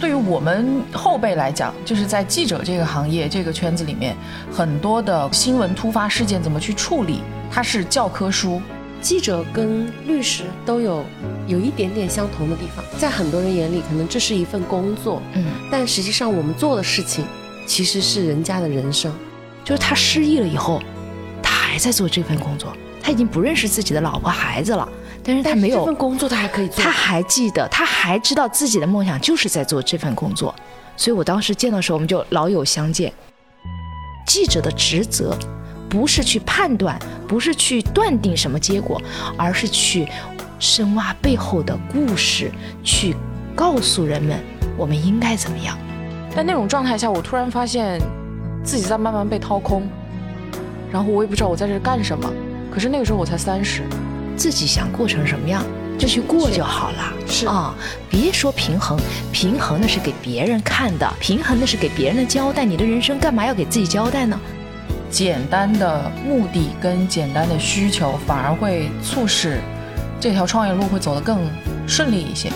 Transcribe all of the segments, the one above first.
对于我们后辈来讲，就是在记者这个行业这个圈子里面，很多的新闻突发事件怎么去处理，它是教科书。记者跟律师都有有一点点相同的地方，在很多人眼里，可能这是一份工作，嗯，但实际上我们做的事情其实是人家的人生。就是他失忆了以后，他还在做这份工作，他已经不认识自己的老婆孩子了，但是他没有这份工作，他还可以做，他还记得，他还知道自己的梦想就是在做这份工作。所以我当时见的时候，我们就老友相见。记者的职责。不是去判断，不是去断定什么结果，而是去深挖背后的故事，去告诉人们我们应该怎么样。在那种状态下，我突然发现自己在慢慢被掏空，然后我也不知道我在这干什么。可是那个时候我才三十，自己想过成什么样就去过就好了。是啊，别说平衡，平衡那是给别人看的，平衡那是给别人的交代。你的人生干嘛要给自己交代呢？简单的目的跟简单的需求，反而会促使这条创业路会走得更顺利一些。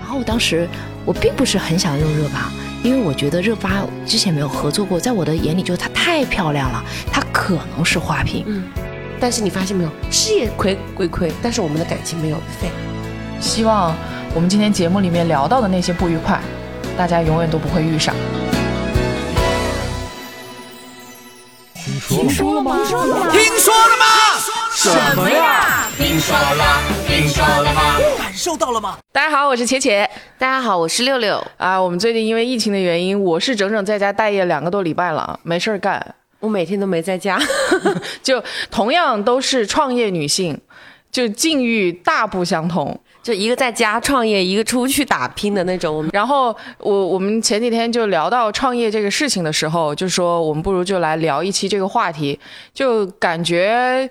然后当时我并不是很想用热巴，因为我觉得热巴之前没有合作过，在我的眼里就是她太漂亮了，她可能是花瓶。嗯，但是你发现没有，事业亏归亏，但是我们的感情没有废。希望我们今天节目里面聊到的那些不愉快，大家永远都不会遇上。听说了吗？听说了吗？听说了吗？什么呀？听说了？听说了吗？感受到了吗？大家好，我是茄茄。大家好，我是六六。啊，我们最近因为疫情的原因，我是整整在家待业两个多礼拜了，没事儿干。我每天都没在家。就同样都是创业女性，就境遇大不相同。就一个在家创业，一个出去打拼的那种。然后我我们前几天就聊到创业这个事情的时候，就说我们不如就来聊一期这个话题。就感觉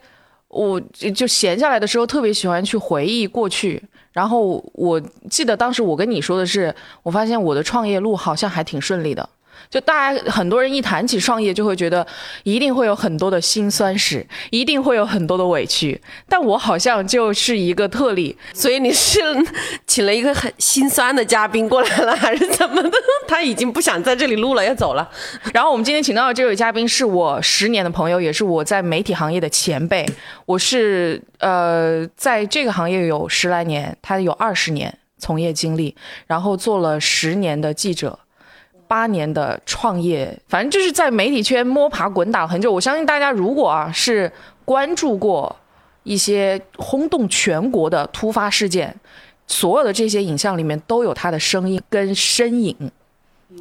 我就闲下来的时候，特别喜欢去回忆过去。然后我记得当时我跟你说的是，我发现我的创业路好像还挺顺利的。就大家很多人一谈起创业，就会觉得一定会有很多的辛酸史，一定会有很多的委屈。但我好像就是一个特例，所以你是请了一个很心酸的嘉宾过来了，还是怎么的？他已经不想在这里录了，要走了。然后我们今天请到的这位嘉宾是我十年的朋友，也是我在媒体行业的前辈。我是呃，在这个行业有十来年，他有二十年从业经历，然后做了十年的记者。八年的创业，反正就是在媒体圈摸爬滚打很久。我相信大家如果啊是关注过一些轰动全国的突发事件，所有的这些影像里面都有他的声音跟身影。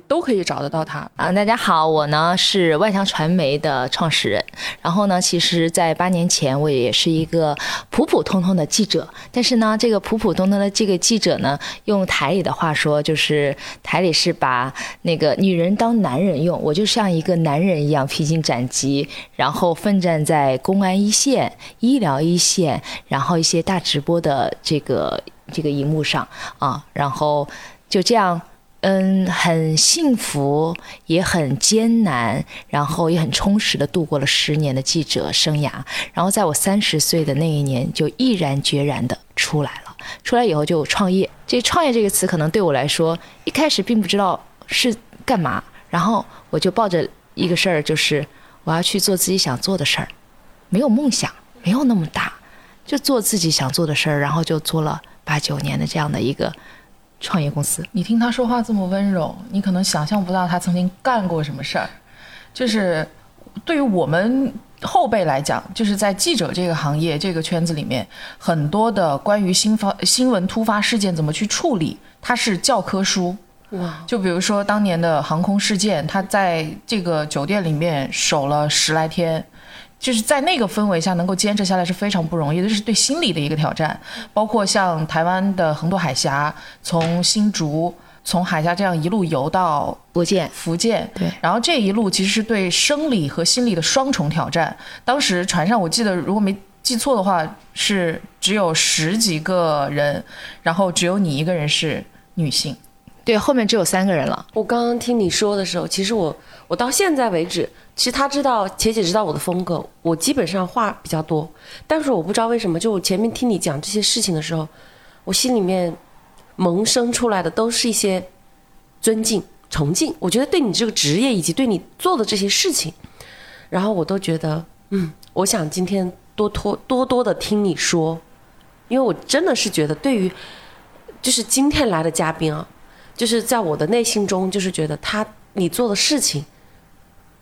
都可以找得到他啊！大家好，我呢是万象传媒的创始人。然后呢，其实，在八年前，我也是一个普普通通的记者。但是呢，这个普普通通的这个记者呢，用台里的话说，就是台里是把那个女人当男人用。我就像一个男人一样披荆斩棘，然后奋战在公安一线、医疗一线，然后一些大直播的这个这个荧幕上啊，然后就这样。嗯，很幸福，也很艰难，然后也很充实的度过了十年的记者生涯。然后在我三十岁的那一年，就毅然决然的出来了。出来以后就创业。这“创业”这个词可能对我来说，一开始并不知道是干嘛。然后我就抱着一个事儿，就是我要去做自己想做的事儿，没有梦想，没有那么大，就做自己想做的事儿。然后就做了八九年的这样的一个。创业公司，你听他说话这么温柔，你可能想象不到他曾经干过什么事儿。就是对于我们后辈来讲，就是在记者这个行业这个圈子里面，很多的关于新发新闻突发事件怎么去处理，它是教科书。哇！就比如说当年的航空事件，他在这个酒店里面守了十来天。就是在那个氛围下能够坚持下来是非常不容易的，这是对心理的一个挑战。包括像台湾的横渡海峡，从新竹从海峡这样一路游到福建，福建对，然后这一路其实是对生理和心理的双重挑战。当时船上我记得如果没记错的话是只有十几个人，然后只有你一个人是女性。对，后面只有三个人了。我刚刚听你说的时候，其实我我到现在为止，其实他知道，且姐知道我的风格，我基本上话比较多，但是我不知道为什么，就我前面听你讲这些事情的时候，我心里面萌生出来的都是一些尊敬、崇敬。我觉得对你这个职业以及对你做的这些事情，然后我都觉得，嗯，我想今天多多多多的听你说，因为我真的是觉得，对于就是今天来的嘉宾啊，就是在我的内心中，就是觉得他你做的事情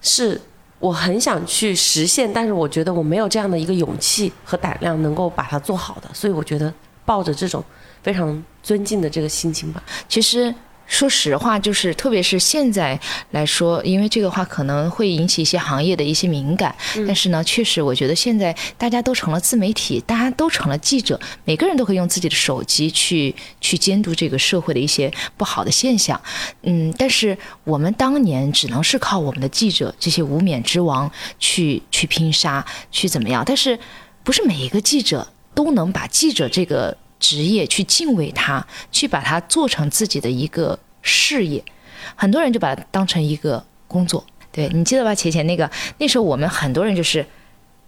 是。我很想去实现，但是我觉得我没有这样的一个勇气和胆量能够把它做好的，所以我觉得抱着这种非常尊敬的这个心情吧，其实。说实话，就是特别是现在来说，因为这个话可能会引起一些行业的一些敏感。但是呢，确实我觉得现在大家都成了自媒体，大家都成了记者，每个人都可以用自己的手机去去监督这个社会的一些不好的现象。嗯，但是我们当年只能是靠我们的记者这些无冕之王去去拼杀，去怎么样？但是不是每一个记者都能把记者这个。职业去敬畏他，去把它做成自己的一个事业，很多人就把它当成一个工作。对你记得吧？浅浅那个那时候我们很多人就是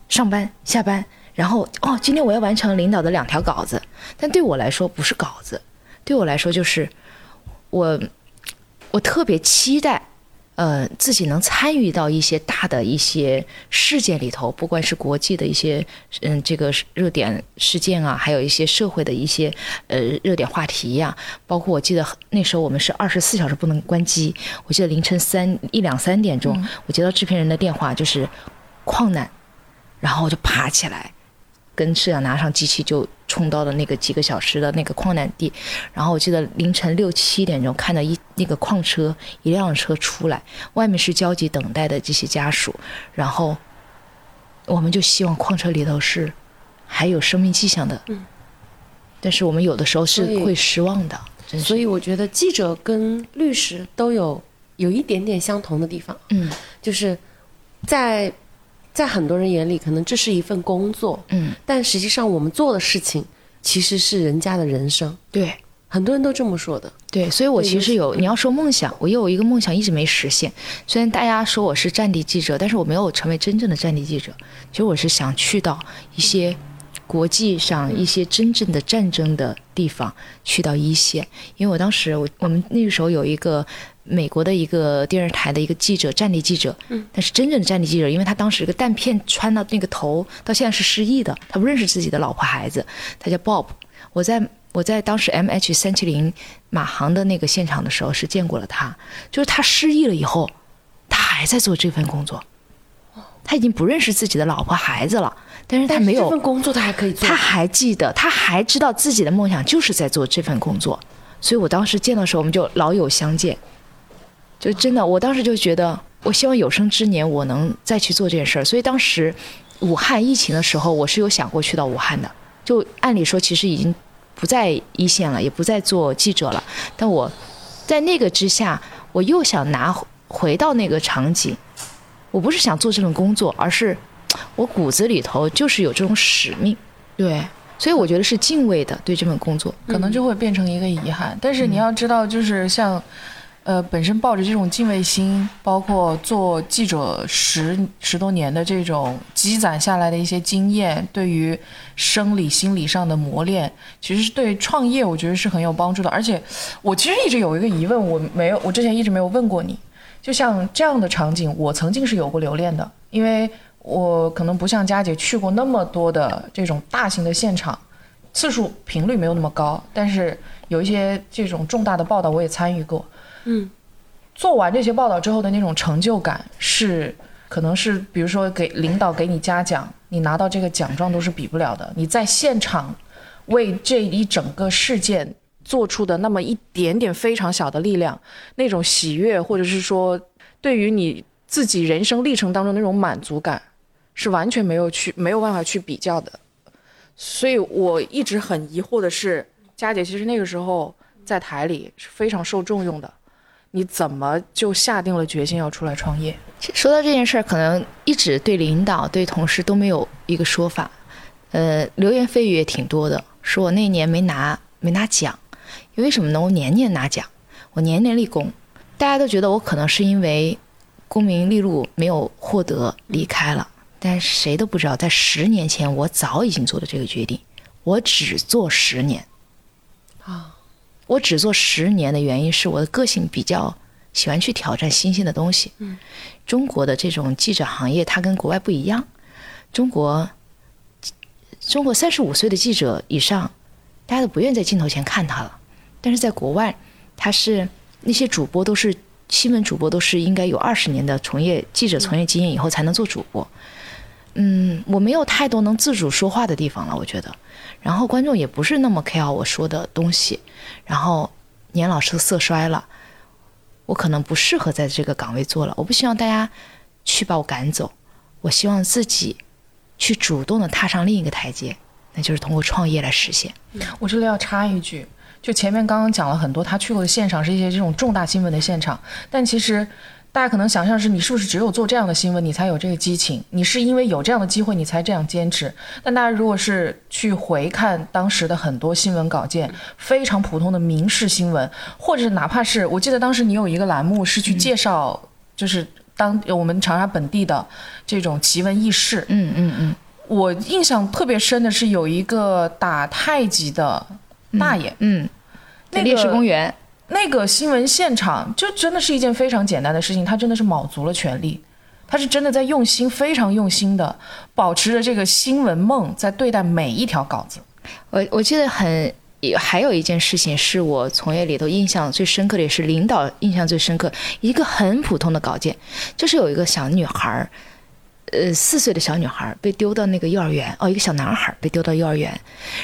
上班下班，然后哦，今天我要完成领导的两条稿子，但对我来说不是稿子，对我来说就是我我特别期待。呃，自己能参与到一些大的一些事件里头，不管是国际的一些嗯这个热点事件啊，还有一些社会的一些呃热点话题呀，包括我记得那时候我们是二十四小时不能关机，我记得凌晨三一两三点钟，我接到制片人的电话，就是矿难，然后我就爬起来。跟摄像拿上机器就冲到了那个几个小时的那个矿难地，然后我记得凌晨六七点钟看到一那个矿车一辆车出来，外面是焦急等待的这些家属，然后我们就希望矿车里头是还有生命迹象的，嗯，但是我们有的时候是会失望的，所以我觉得记者跟律师都有有一点点相同的地方，嗯，就是在。在很多人眼里，可能这是一份工作，嗯，但实际上我们做的事情其实是人家的人生。对，很多人都这么说的。对，所以我其实有，你要说梦想，我有一个梦想一直没实现。虽然大家说我是战地记者，但是我没有成为真正的战地记者。其实我是想去到一些国际上一些真正的战争的地方，去到一线。因为我当时我我们那个时候有一个。美国的一个电视台的一个记者，战地记者，嗯，但是真正的战地记者，因为他当时一个弹片穿到那个头，到现在是失忆的，他不认识自己的老婆孩子，他叫 Bob。我在我在当时 M H 三七零马航的那个现场的时候是见过了他，就是他失忆了以后，他还在做这份工作，他已经不认识自己的老婆孩子了，但是他没有这份工作他还可以做，他还记得，他还知道自己的梦想就是在做这份工作，所以我当时见的时候我们就老友相见。就真的，我当时就觉得，我希望有生之年我能再去做这件事儿。所以当时武汉疫情的时候，我是有想过去到武汉的。就按理说，其实已经不在一线了，也不再做记者了。但我在那个之下，我又想拿回到那个场景。我不是想做这份工作，而是我骨子里头就是有这种使命。对，所以我觉得是敬畏的对这份工作，可能就会变成一个遗憾。但是你要知道，就是像。呃，本身抱着这种敬畏心，包括做记者十十多年的这种积攒下来的一些经验，对于生理、心理上的磨练，其实是对创业我觉得是很有帮助的。而且，我其实一直有一个疑问，我没有，我之前一直没有问过你。就像这样的场景，我曾经是有过留恋的，因为我可能不像佳姐去过那么多的这种大型的现场，次数频率没有那么高，但是有一些这种重大的报道我也参与过。嗯，做完这些报道之后的那种成就感是，可能是比如说给领导给你嘉奖，你拿到这个奖状都是比不了的。你在现场为这一整个事件做出的那么一点点非常小的力量，那种喜悦，或者是说对于你自己人生历程当中那种满足感，是完全没有去没有办法去比较的。所以我一直很疑惑的是，佳姐其实那个时候在台里是非常受重用的。你怎么就下定了决心要出来创业？说到这件事儿，可能一直对领导、对同事都没有一个说法。呃，流言蜚语也挺多的，说我那年没拿没拿奖，因为什么呢？我年年拿奖，我年年立功，大家都觉得我可能是因为功名利禄没有获得离开了。但谁都不知道，在十年前我早已经做了这个决定，我只做十年。啊。我只做十年的原因是我的个性比较喜欢去挑战新鲜的东西。嗯，中国的这种记者行业它跟国外不一样，中国中国三十五岁的记者以上，大家都不愿意在镜头前看他了，但是在国外，他是那些主播都是新闻主播都是应该有二十年的从业记者从业经验以后才能做主播。嗯，我没有太多能自主说话的地方了，我觉得。然后观众也不是那么 care 我说的东西，然后年老色色衰了，我可能不适合在这个岗位做了。我不希望大家去把我赶走，我希望自己去主动的踏上另一个台阶，那就是通过创业来实现。我这里要插一句，就前面刚刚讲了很多，他去过的现场是一些这种重大新闻的现场，但其实大家可能想象是你是不是只有做这样的新闻，你才有这个激情？你是因为有这样的机会，你才这样坚持？但大家如果是去回看当时的很多新闻稿件，非常普通的民事新闻，或者是哪怕是我记得当时你有一个栏目是去介绍，就是当我们长沙本地的这种奇闻异事，嗯嗯嗯，我印象特别深的是有一个打太极的大爷，嗯，在那烈士公园，那个新闻现场就真的是一件非常简单的事情，他真的是卯足了全力，他是真的在用心，非常用心的保持着这个新闻梦，在对待每一条稿子。我我记得很。还有一件事情是我从业里头印象最深刻的，也是领导印象最深刻。一个很普通的稿件，就是有一个小女孩儿，呃，四岁的小女孩儿被丢到那个幼儿园，哦，一个小男孩儿被丢到幼儿园，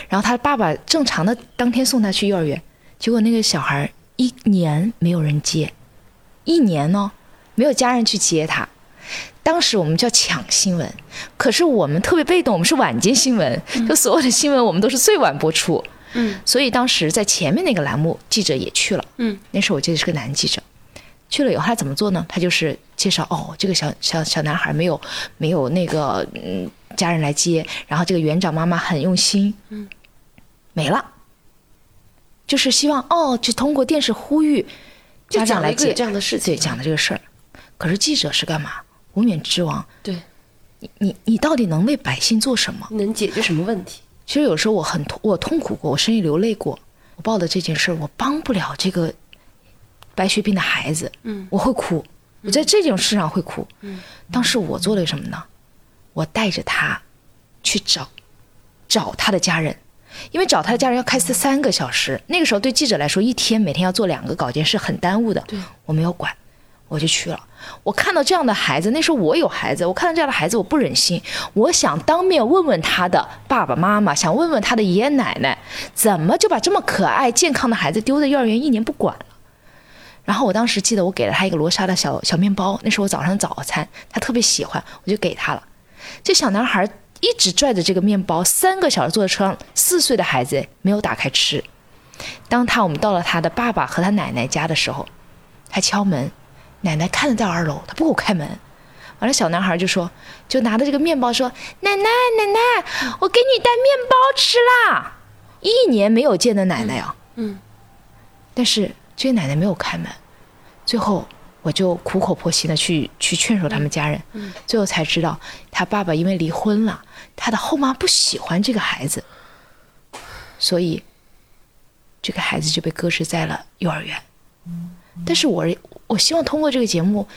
然后他爸爸正常的当天送他去幼儿园，结果那个小孩儿一年没有人接，一年呢没有家人去接他。当时我们叫抢新闻，可是我们特别被动，我们是晚间新闻，就所有的新闻我们都是最晚播出。嗯，所以当时在前面那个栏目，记者也去了。嗯，那时候我记得是个男记者，去了以后他怎么做呢？他就是介绍哦，这个小小小男孩没有没有那个嗯家人来接，然后这个园长妈妈很用心，嗯，没了，就是希望哦，就通过电视呼吁家长来接讲了一个有这样的事情对，讲的这个事儿。可是记者是干嘛？无冕之王，对，你你你到底能为百姓做什么？能解决什么问题？其实有时候我很痛，我痛苦过，我甚至流泪过。我报的这件事儿，我帮不了这个白血病的孩子，嗯，我会哭，我在这种事上会哭。嗯，当时我做了什么呢？我带着他去找找他的家人，因为找他的家人要开车三个小时，那个时候对记者来说，一天每天要做两个稿件是很耽误的。对，我没有管，我就去了。我看到这样的孩子，那时候我有孩子，我看到这样的孩子，我不忍心，我想当面问问他的爸爸妈妈，想问问他的爷爷奶奶，怎么就把这么可爱健康的孩子丢在幼儿园一年不管了？然后我当时记得我给了他一个罗莎的小小面包，那是我早上早餐，他特别喜欢，我就给他了。这小男孩一直拽着这个面包，三个小时坐在车上，四岁的孩子没有打开吃。当他我们到了他的爸爸和他奶奶家的时候，他敲门，奶奶看得到二楼，他不给我开门。完了，小男孩就说，就拿着这个面包说：“奶奶，奶奶，我给你带面包吃啦！”一年没有见的奶奶啊，嗯，但是这个奶奶没有开门，最后我就苦口婆心的去去劝说他们家人，嗯最后才知道他爸爸因为离婚了，他的后妈不喜欢这个孩子，所以这个孩子就被搁置在了幼儿园。但是我我希望通过这个节目，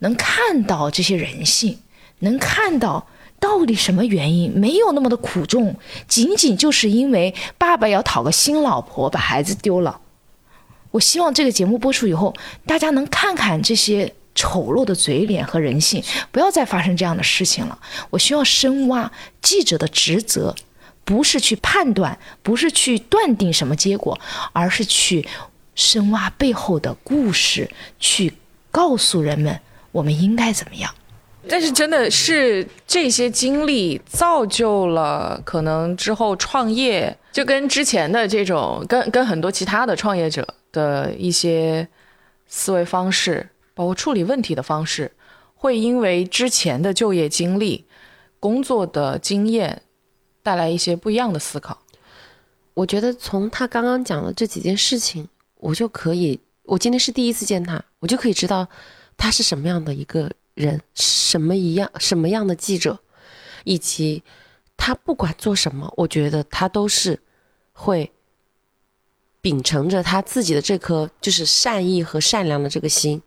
能看到这些人性，能看到到底什么原因没有那么的苦重，仅仅就是因为爸爸要讨个新老婆，把孩子丢了。我希望这个节目播出以后，大家能看看这些丑陋的嘴脸和人性，不要再发生这样的事情了。我需要深挖记者的职责，不是去判断，不是去断定什么结果，而是去深挖背后的故事，去告诉人们我们应该怎么样。但是真的是这些经历造就了可能之后创业，就跟之前的这种跟跟很多其他的创业者的一些思维方式，包括处理问题的方式，会因为之前的就业经历、工作的经验带来一些不一样的思考。我觉得从他刚刚讲的这几件事情，我就可以，我今天是第一次见他，我就可以知道他是什么样的一个人，什么一样什么样的记者，以及他不管做什么，我觉得他都是会秉承着他自己的这颗就是善意和善良的这个心，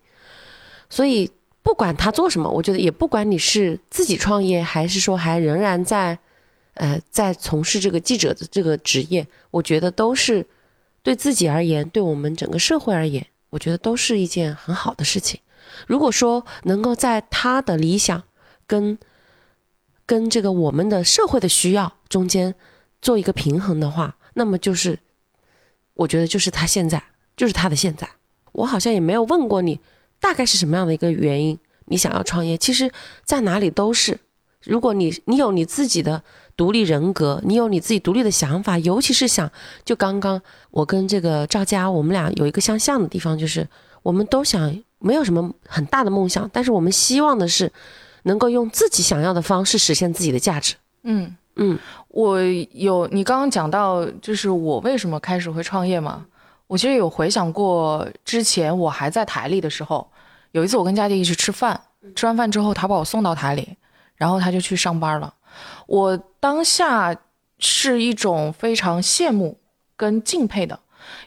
所以不管他做什么，我觉得也不管你是自己创业，还是说还仍然在，呃，在从事这个记者的这个职业，我觉得都是对自己而言，对我们整个社会而言，我觉得都是一件很好的事情。如果说能够在他的理想跟跟这个我们的社会的需要中间做一个平衡的话，那么就是我觉得就是他现在就是他的现在。我好像也没有问过你大概是什么样的一个原因你想要创业，其实在哪里都是。如果你你有你自己的独立人格，你有你自己独立的想法，尤其是想就刚刚我跟这个赵佳，我们俩有一个相像的地方，就是我们都想没有什么很大的梦想，但是我们希望的是能够用自己想要的方式实现自己的价值。嗯，嗯我有你刚刚讲到，就是我为什么开始会创业嘛？我其实有回想过，之前我还在台里的时候，有一次我跟佳姐一起吃饭，吃完饭之后，他把我送到台里，然后他就去上班了。我当下是一种非常羡慕跟敬佩的，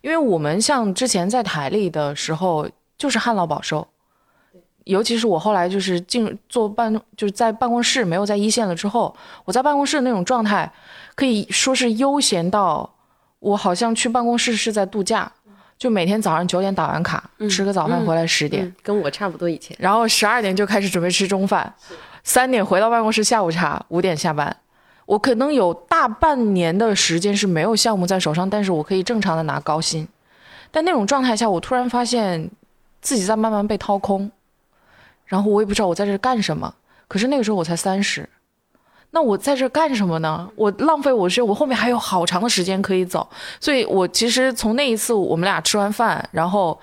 因为我们像之前在台里的时候，就是旱涝保收。尤其是我后来就是进做办，就是在办公室没有在一线了之后，我在办公室的那种状态，可以说是悠闲到我好像去办公室是在度假，就每天早上九点打完卡，吃个早饭回来十点，嗯，跟我差不多以前。然后十二点就开始准备吃中饭，三点回到办公室下午茶，五点下班。我可能有大半年的时间是没有项目在手上，但是我可以正常的拿高薪。但那种状态下，我突然发现自己在慢慢被掏空，然后我也不知道我在这干什么。可是那个时候我才三十，那我在这干什么呢？我浪费我是我后面还有好长的时间可以走，所以我其实从那一次我们俩吃完饭，然后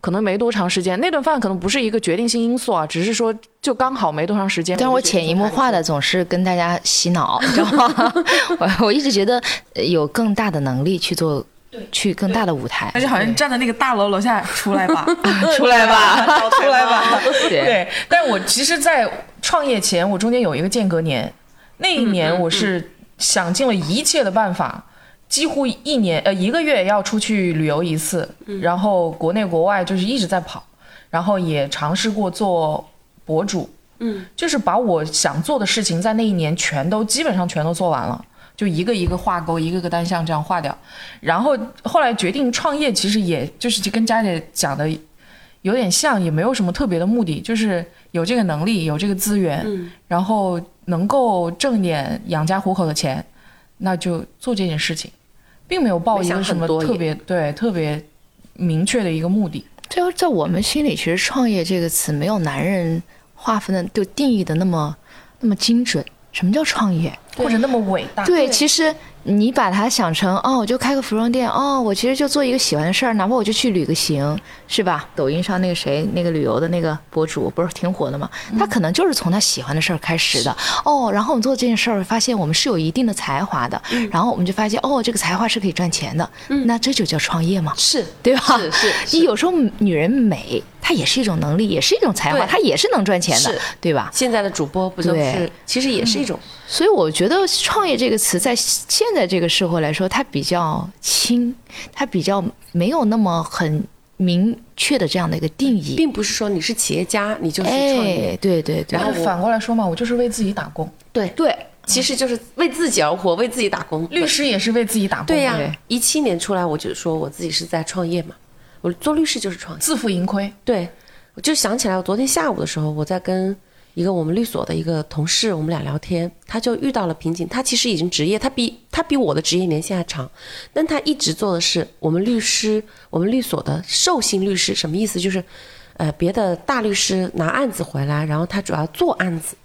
可能没多长时间，那顿饭可能不是一个决定性因素啊，只是说就刚好没多长时间。但我潜移默化的总是跟大家洗脑，你知道吗？我我一直觉得呃有更大的能力去做，去更大的舞台。而且好像站在那个大楼楼下出来吧，出来吧 出来吧。对对，但是我其实，在创业前，我中间有一个间隔年，那一年我是想尽了一切的办法，几乎一年呃一个月要出去旅游一次，然后国内国外就是一直在跑，然后也尝试过做博主，嗯，就是把我想做的事情在那一年全都基本上全都做完了。就一个一个画勾，一个个单项这样画掉，然后后来决定创业，其实也就是就跟佳姐讲的有点像，也没有什么特别的目的，就是有这个能力，有这个资源，嗯然后能够挣点养家糊口的钱，那就做这件事情，并没有抱一个什么特别对特别明确的一个目的。就在我们心里，其实“创业”这个词没有男人划分的就定义的那么那么精准。什么叫创业？或者那么伟大，对，其实你把它想成哦，我就开个服装店，哦，我其实就做一个喜欢的事儿，哪怕我就去旅个行，是吧？抖音上那个谁，那个旅游的那个博主不是挺火的吗？他可能就是从他喜欢的事儿开始的，哦，然后我们做这件事儿，发现我们是有一定的才华的，然后我们就发现哦，这个才华是可以赚钱的，那这就叫创业嘛，是对吧？是是是你有时候女人美，她也是一种能力，也是一种才华，它也是能赚钱的，对吧？现在的主播不就是其实也是一种。所以我觉得“创业”这个词在现在这个社会来说，它比较轻，它比较没有那么很明确的这样的一个定义。并不是说你是企业家你就是创业，哎，对对对，然后反过来说嘛，我就是为自己打工，对。对，其实就是为自己而活，为自己打工。律师也是为自己打工，对呀对，一七年出来我就说我自己是在创业嘛，我做律师就是创业。自负盈亏。对，我就想起来，我昨天下午的时候，我在跟一个我们律所的一个同事，我们俩聊天，他就遇到了瓶颈。他其实已经职业，他比他比我的职业年限还长，但他一直做的是我们律师，我们律所的授信律师，什么意思？就是，呃，别的大律师拿案子回来，然后他主要做案子，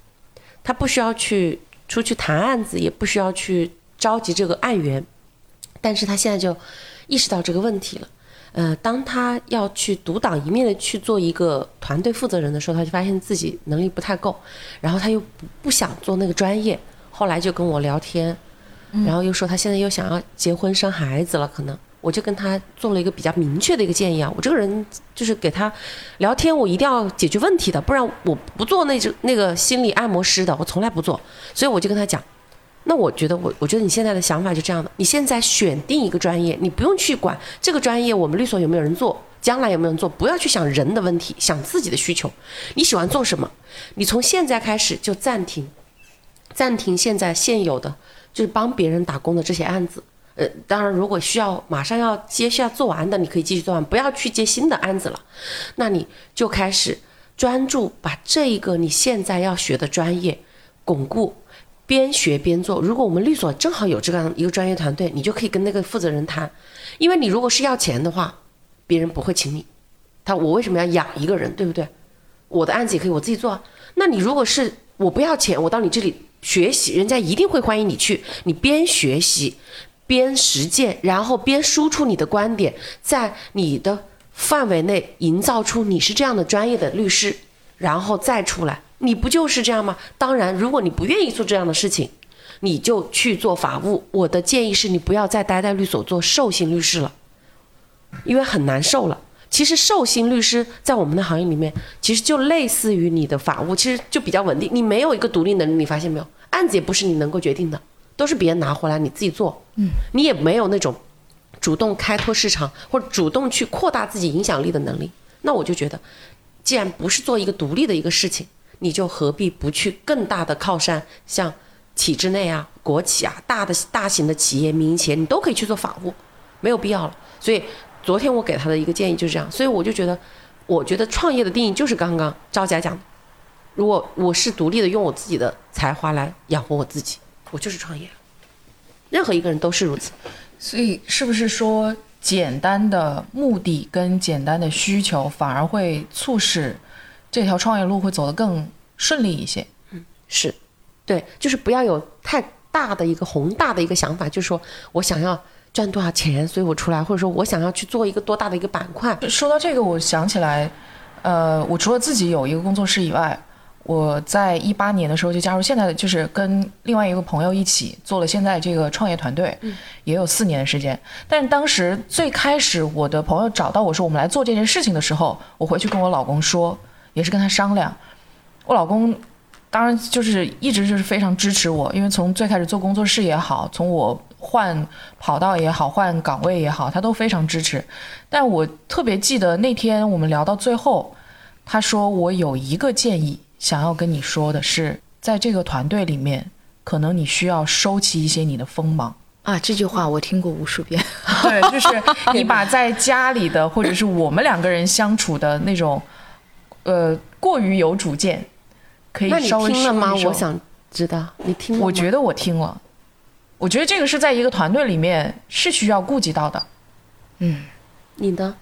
他不需要去出去谈案子，也不需要去召集这个案源，但是他现在就意识到这个问题了。呃，当他要去独当一面的去做一个团队负责人的时候，他就发现自己能力不太够，然后他又不不想做那个专业，后来就跟我聊天，然后又说他现在又想要结婚生孩子了，可能。我就跟他做了一个比较明确的一个建议啊，我这个人就是给他聊天，我一定要解决问题的，不然我不做那种那个心理按摩师的，我从来不做，所以我就跟他讲，那我觉得我，我觉得你现在的想法就这样的。你现在选定一个专业，你不用去管这个专业我们律所有没有人做，将来有没有人做，不要去想人的问题，想自己的需求。你喜欢做什么？你从现在开始就暂停，暂停现在现有的就是帮别人打工的这些案子。呃，当然，如果需要马上要接下做完的，你可以继续做完，不要去接新的案子了。那你就开始专注把这一个你现在要学的专业巩固。边学边做。如果我们律所正好有这样一个专业团队，你就可以跟那个负责人谈，因为你如果是要钱的话，别人不会请你。他我为什么要养一个人，对不对？我的案子也可以我自己做。那你如果是我不要钱，我到你这里学习，人家一定会欢迎你去。你边学习边实践，然后边输出你的观点，在你的范围内营造出你是这样的专业的律师，然后再出来。你不就是这样吗？当然，如果你不愿意做这样的事情，你就去做法务。我的建议是你不要再待在律所做受薪律师了，因为很难受了。其实受薪律师在我们的行业里面，其实就类似于你的法务，其实就比较稳定。你没有一个独立能力，你发现没有？案子也不是你能够决定的，都是别人拿回来你自己做。嗯，你也没有那种主动开拓市场或者主动去扩大自己影响力的能力。那我就觉得，既然不是做一个独立的一个事情。你就何必不去更大的靠山，像体制内啊、国企啊、大的大型的企业、民营企业，你都可以去做法务，没有必要了。所以昨天我给他的一个建议就是这样。所以我就觉得，我觉得创业的定义就是刚刚赵佳讲的，如果我是独立的，用我自己的才华来养活我自己，我就是创业。任何一个人都是如此。所以是不是说，简单的目的跟简单的需求，反而会促使？这条创业路会走得更顺利一些。嗯，是，对，就是不要有太大的一个宏大的一个想法，就是说我想要赚多少钱，所以我出来，或者说我想要去做一个多大的一个板块。说到这个，我想起来，呃，我除了自己有一个工作室以外，我在一八年的时候就加入现在的，就是跟另外一个朋友一起做了现在这个创业团队，也有四年的时间。但是当时最开始我的朋友找到我说我们来做这件事情的时候，我回去跟我老公说。也是跟他商量，我老公当然就是一直就是非常支持我，因为从最开始做工作室也好，从我换跑道也好，换岗位也好，他都非常支持。但我特别记得那天我们聊到最后，他说我有一个建议想要跟你说的是，在这个团队里面，可能你需要收起一些你的锋芒啊。这句话我听过无数遍，对，就是 你把在家里的或者是我们两个人相处的那种。呃，过于有主见，可以稍微听了吗？我想知道你听了我觉得我听了，我觉得这个是在一个团队里面是需要顾及到的。嗯，你呢？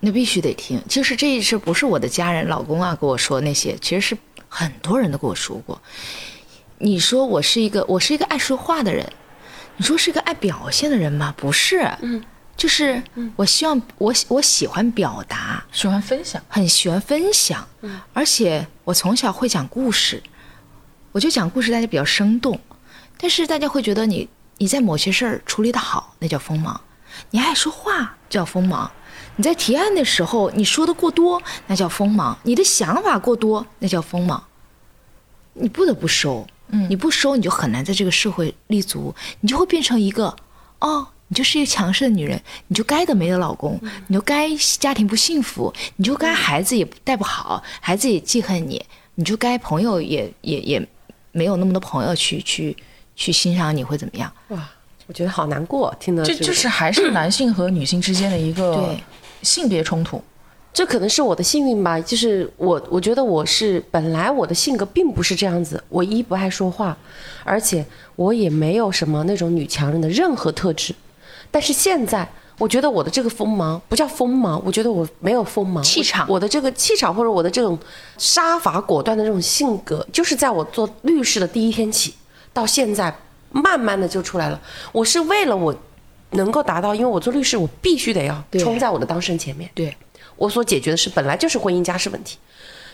那必须得听。其实这一事不是我的家人、老公啊跟我说那些，其实是很多人都跟我说过。你说我是一个，我是一个爱说话的人，你说是一个爱表现的人吗？不是。嗯。就是我希望我我喜欢表达，喜欢分享，很喜欢分享。嗯，而且我从小会讲故事，我就讲故事，大家比较生动。但是大家会觉得你你在某些事儿处理的好，那叫锋芒；你爱说话叫锋芒；你在提案的时候你说的过多，那叫锋芒；你的想法过多，那叫锋芒。你不得不收，嗯，你不收你就很难在这个社会立足，你就会变成一个哦。你就是一个强势的女人，你就该得没的老公，你就该家庭不幸福，你就该孩子也带不好，孩子也记恨你，你就该朋友也也也没有那么多朋友去去去欣赏你会怎么样？哇，我觉得好难过，听的这就是还是男性和女性之间的一个性别冲突。这可能是我的幸运吧，就是我我觉得我是本来我的性格并不是这样子，我一不爱说话，而且我也没有什么那种女强人的任何特质。但是现在，我觉得我的这个锋芒不叫锋芒，我觉得我没有锋芒气场。我的这个气场或者我的这种杀伐果断的这种性格，就是在我做律师的第一天起，到现在慢慢的就出来了。我是为了我能够达到，因为我做律师，我必须得要冲在我的当事人前面。对，我所解决的是本来就是婚姻家事问题，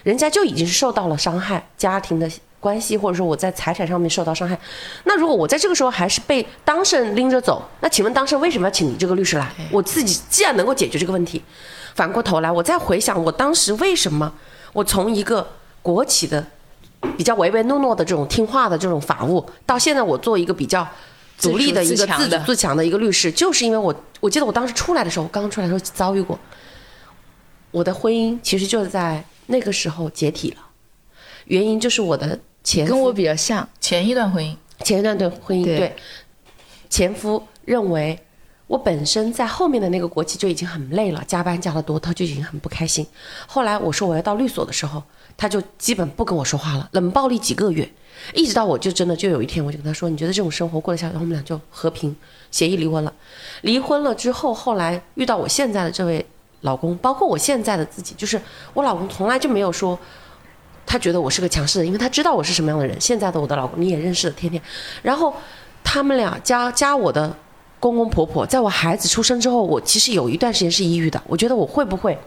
人家就已经是受到了伤害，家庭的。关系，或者说我在财产上面受到伤害，那如果我在这个时候还是被当事人拎着走，那请问当事人为什么要请你这个律师来？我自己既然能够解决这个问题，反过头来我再回想我当时为什么我从一个国企的比较唯唯诺诺的这种听话的这种法务，到现在我做一个比较独立的一个自主自强的一个律师，就是因为我我记得我当时出来的时候，刚刚出来的时候遭遇过，我的婚姻其实就在那个时候解体了，原因就是我的前跟我比较像，前一段婚姻，前一段对婚姻对对前夫认为我本身在后面的那个国企就已经很累了，加班加的多，他就已经很不开心。后来我说我要到律所的时候，他就基本不跟我说话了，冷暴力几个月，一直到我就真的就有一天我就跟他说，你觉得这种生活过得下去？然后我们俩就和平协议离婚了。离婚了之后，后来遇到我现在的这位老公，包括我现在的自己，就是我老公从来就没有说。他觉得我是个强势的，因为他知道我是什么样的人。现在的我的老公你也认识的，天天。然后他们俩加加我的公公婆婆，在我孩子出生之后，我其实有一段时间是抑郁的。我觉得我会不会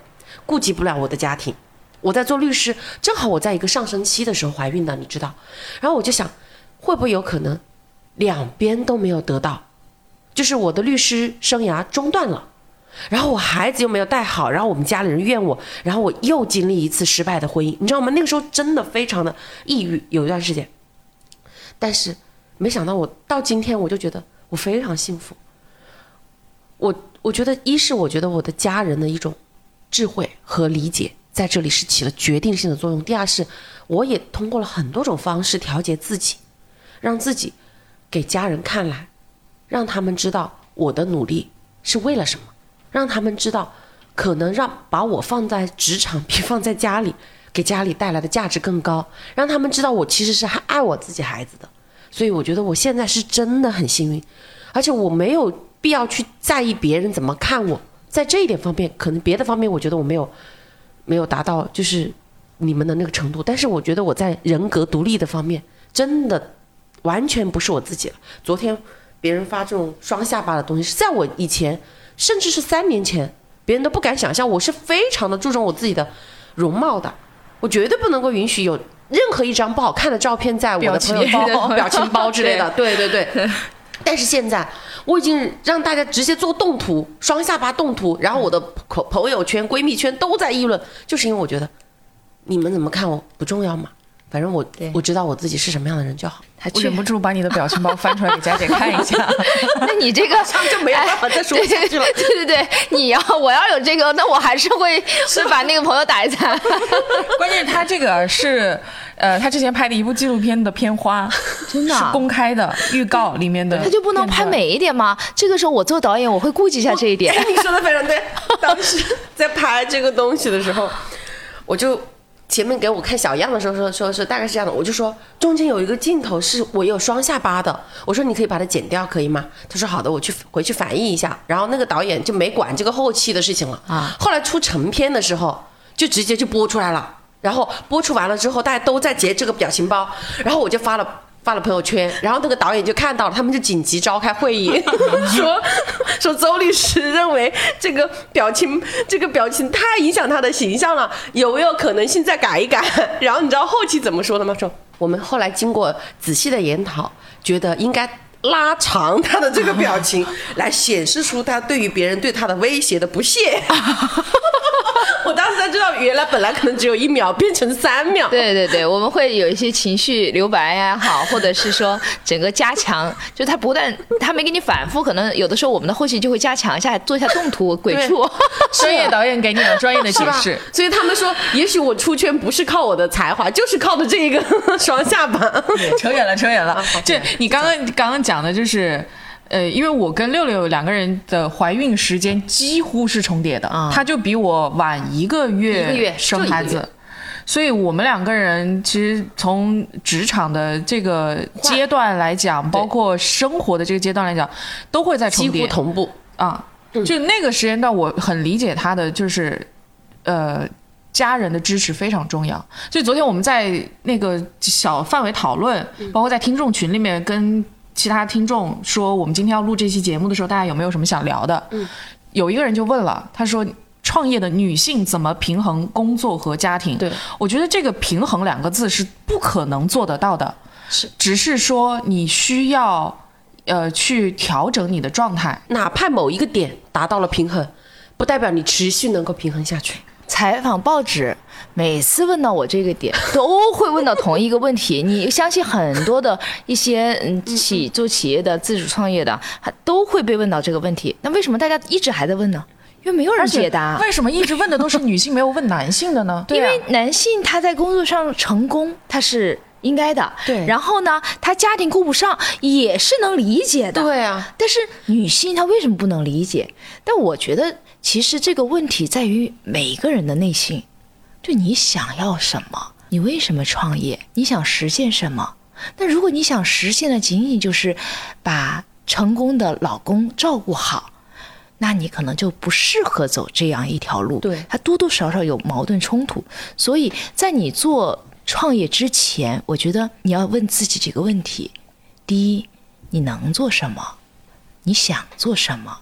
顾及不了我的家庭？我在做律师，正好我在一个上升期的时候怀孕的，你知道。然后我就想，会不会有可能两边都没有得到，就是我的律师生涯中断了。然后我孩子又没有带好，然后我们家里人怨我，然后我又经历一次失败的婚姻，你知道吗？那个时候真的非常的抑郁，有一段时间。但是没想到我到今天，我就觉得我非常幸福。我我觉得，一是我觉得我的家人的一种智慧和理解在这里是起了决定性的作用；第二是，我也通过了很多种方式调节自己，让自己给家人看来，让他们知道我的努力是为了什么。让他们知道，可能让把我放在职场 比放在家里，给家里带来的价值更高。让他们知道我其实是还爱我自己孩子的，所以我觉得我现在是真的很幸运，而且我没有必要去在意别人怎么看我。在这一点方面，可能别的方面我觉得我没有没有达到就是你们的那个程度，但是我觉得我在人格独立的方面真的完全不是我自己了。昨天别人发这种双下巴的东西，是在我以前。甚至是三年前，别人都不敢想象，我是非常的注重我自己的容貌的，我绝对不能够允许有任何一张不好看的照片在我的朋友包、表情包之类的。对 对对。但是现在，我已经让大家直接做动图，双下巴动图，然后我的朋朋友圈、闺蜜圈都在议论，就是因为我觉得，你们怎么看我不重要嘛，反正我我知道我自己是什么样的人就好。我忍不住把你的表情包翻出来给佳姐看一下。那你这个就没有办法再说下去了。对对对，你要我要有这个，那我还是会是把那个朋友打一残。关键是他这个是，呃，他之前拍的一部纪录片的片花，真的是公开的预告里面的。他就不能拍美一点吗？这个时候我做导演，我会顾及一下这一点。你说的非常对。当时在拍这个东西的时候，我就。前面给我看小样的时候说说说大概是这样的，我就说中间有一个镜头是我有双下巴的，我说你可以把它剪掉可以吗？他说好的，我去回去反映一下。然后那个导演就没管这个后期的事情了啊。后来出成片的时候就直接就播出来了，然后播出完了之后大家都在截这个表情包，然后我就发了。发了朋友圈，然后那个导演就看到了，他们就紧急召开会议，说说周律师认为这个表情这个表情太影响他的形象了，有没有可能性再改一改？然后你知道后期怎么说的吗？说我们后来经过仔细的研讨，觉得应该拉长他的这个表情，来显示出他对于别人对他的威胁的不屑。知道，原来本来可能只有一秒，变成三秒。对对对，我们会有一些情绪留白呀，好，或者是说整个加强，就他不但他没给你反复，可能有的时候我们的后期就会加强一下，做一下动图、鬼畜。专业导演给你了专业的 解释，所以他们说，也许我出圈不是靠我的才华，就是靠的这一个 双下巴。扯远了，扯远了。这你刚刚刚刚讲的就是。呃，因为我跟六六两个人的怀孕时间几乎是重叠的，她就比我晚一个月生孩子，所以我们两个人其实从职场的这个阶段来讲，包括生活的这个阶段来讲，都会在重叠同步啊。就那个时间段，我很理解他的，就是呃，家人的支持非常重要。所以昨天我们在那个小范围讨论，包括在听众群里面跟。其他听众说，我们今天要录这期节目的时候，大家有没有什么想聊的？嗯，有一个人就问了，他说：“创业的女性怎么平衡工作和家庭？”对，我觉得这个“平衡”两个字是不可能做得到的，是，只是说你需要，呃，去调整你的状态，哪怕某一个点达到了平衡，不代表你持续能够平衡下去。采访报纸，每次问到我这个点，都会问到同一个问题。你相信很多的一些嗯企做企业的自主创业的，还都会被问到这个问题。那为什么大家一直还在问呢？因为没有人解答。为什么一直问的都是女性，没有问男性的呢？因为男性他在工作上成功，他是应该的。对然后呢，他家庭顾不上也是能理解的。对啊，但是女性她为什么不能理解？但我觉得其实这个问题在于每一个人的内心，就你想要什么，你为什么创业，你想实现什么？那如果你想实现的仅仅就是把成功的老公照顾好，那你可能就不适合走这样一条路。对它多多少少有矛盾冲突。所以在你做创业之前，我觉得你要问自己几个问题：第一，你能做什么？你想做什么？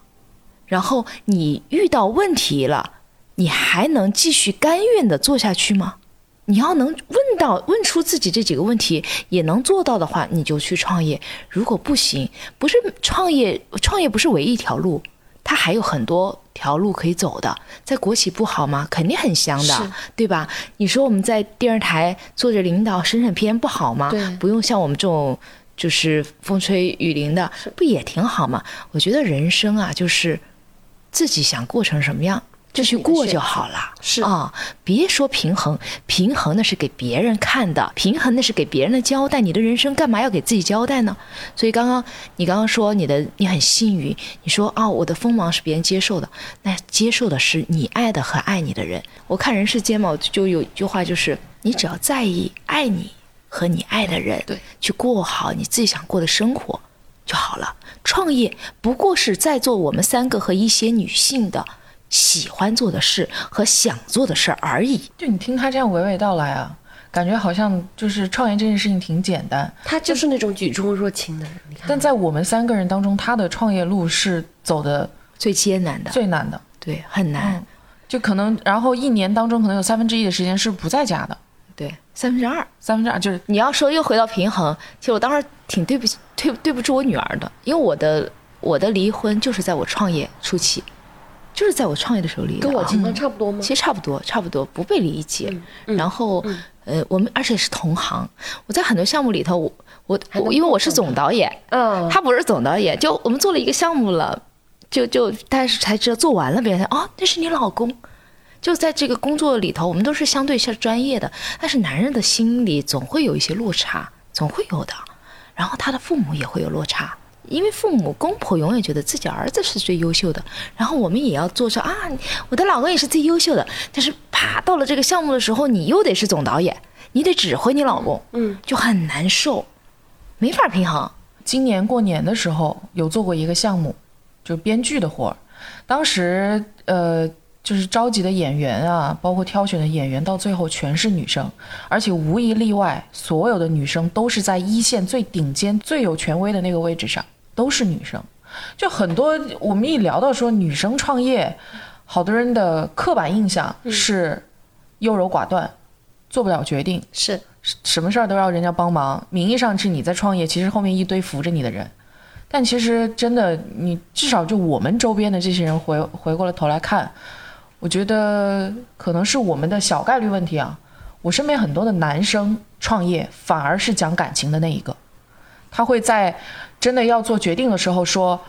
然后你遇到问题了，你还能继续甘愿的做下去吗？你要能问到问出自己这几个问题，也能做到的话，你就去创业。如果不行，不是创业，创业不是唯一一条路，它还有很多条路可以走的。在国企不好吗？肯定很香的，对吧？你说我们在电视台做着领导审审片不好吗？不用像我们这种就是风吹雨淋的，不也挺好吗？我觉得人生啊，就是自己想过成什么样。就去过就好了，是啊，别说平衡，平衡那是给别人看的，平衡那是给别人的交代。你的人生干嘛要给自己交代呢？所以刚刚你刚刚说你的你很幸运，你说啊、我的锋芒是别人接受的，那接受的是你爱的和爱你的人。我看人世间嘛，就有一句话就是，你只要在意爱你和你爱的人，对，去过好你自己想过的生活就好了。创业不过是在做我们三个和一些女性的喜欢做的事和想做的事儿而已。就你听他这样娓娓道来啊，感觉好像就是创业这件事情挺简单，他就是那种举重若轻的人。但在我们三个人当中，他的创业路是走的最艰难的，最难的。对，很难，嗯就可能，然后一年当中可能有三分之一的时间是不在家的，对，三分之二。三分之二就是你要说又回到平衡，其实我当时挺对不起、对对不住我女儿的，因为我的我的离婚就是在我创业初期，就是在我创业的时候离的、啊，跟我情况差不多吗？其实差不多，差不多不被理解。然后，呃，我们而且是同行，我在很多项目里头，我我我因为我是总导演，嗯，他不是总导演，就我们做了一个项目了，就就但是才知道做完了，别人才哦，那是你老公。就在这个工作里头，我们都是相对是专业的，但是男人的心里总会有一些落差，总会有的。然后他的父母也会有落差，因为父母公婆永远觉得自己儿子是最优秀的，然后我们也要做出啊，我的老公也是最优秀的。但是啪到了这个项目的时候，你又得是总导演，你得指挥你老公，嗯，就很难受，没法平衡。今年过年的时候有做过一个项目，就是编剧的活儿。当时呃，就是召集的演员啊，包括挑选的演员，到最后全是女生，而且无一例外，所有的女生都是在一线最顶尖、最有权威的那个位置上，都是女生。就很多我们一聊到说女生创业，好多人的刻板印象是优柔寡断，做不了决定，是什么事儿都要人家帮忙，名义上是你在创业，其实后面一堆扶着你的人。但其实真的，你至少就我们周边的这些人回回过了头来看，我觉得可能是我们的小概率问题啊。我身边很多的男生创业反而是讲感情的那一个，他会在真的要做决定的时候说：“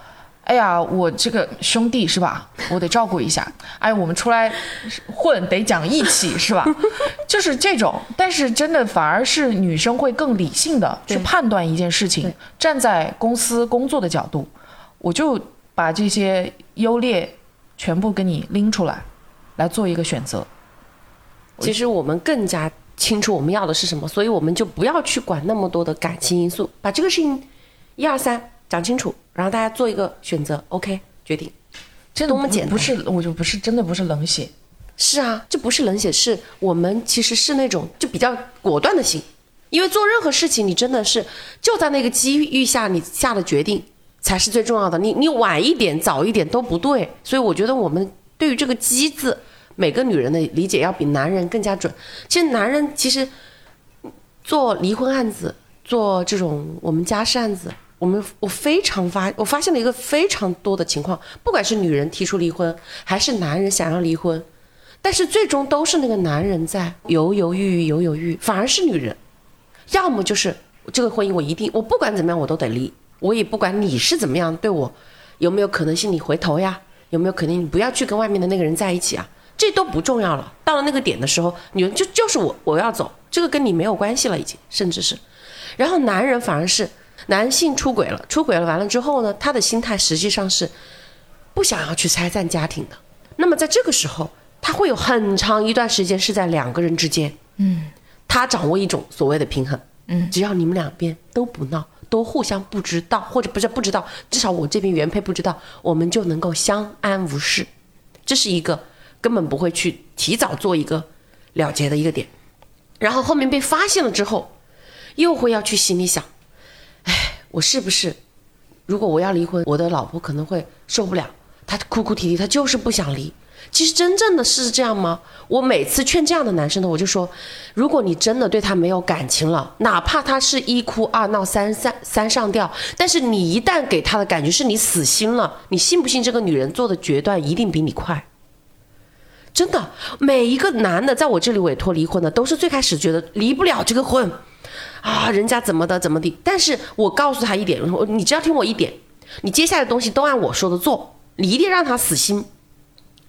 哎呀，我这个兄弟是吧？我得照顾一下。哎，我们出来混得讲义气是吧？就是这种。但是真的反而是女生会更理性的去判断一件事情，站在公司工作的角度，我就把这些优劣全部给你拎出来，来做一个选择。其实我们更加清楚我们要的是什么，所以我们就不要去管那么多的感情因素，把这个事情一二三讲清楚，然后大家做一个选择，OK，决定。真的多么简单不是，我就不是真的不是冷血。是啊，这不是冷血，是我们其实是那种就比较果断的心，因为做任何事情，你真的是就在那个机遇下你下的决定才是最重要的。你你晚一点、早一点都不对，所以我觉得我们对于这个“机”字，每个女人的理解要比男人更加准。其实男人其实做离婚案子，做这种我们家事案子，我们我非常发我发现了一个非常多的情况，不管是女人提出离婚，还是男人想要离婚。但是最终都是那个男人在犹犹豫豫，犹犹豫豫，反而是女人，要么就是这个婚姻我一定，我不管怎么样我都得离，我也不管你是怎么样对我，有没有可能性你回头呀？有没有肯定你不要去跟外面的那个人在一起啊？这都不重要了。到了那个点的时候，女人就就是我我要走，这个跟你没有关系了，已经，甚至是，然后男人反而是男性出轨了，出轨了完了之后呢，他的心态实际上是不想要去拆散家庭的。那么在这个时候。他会有很长一段时间是在两个人之间，嗯，他掌握一种所谓的平衡，嗯，只要你们两边都不闹，都互相不知道，或者不是不知道，至少我这边原配不知道，我们就能够相安无事，这是一个根本不会去提早做一个了结的一个点，然后后面被发现了之后，又会要去心里想，哎，我是不是，如果我要离婚，我的老婆可能会受不了，她哭哭啼啼，她就是不想离。其实真正的是这样吗？我每次劝这样的男生呢，我就说，如果你真的对他没有感情了，哪怕他是一哭二闹三三三上吊，但是你一旦给他的感觉是你死心了，你信不信这个女人做的决断一定比你快？真的，每一个男的在我这里委托离婚的，都是最开始觉得离不了这个婚，啊，人家怎么的怎么的，但是我告诉他一点，你只要听我一点，你接下来的东西都按我说的做，你一定让他死心。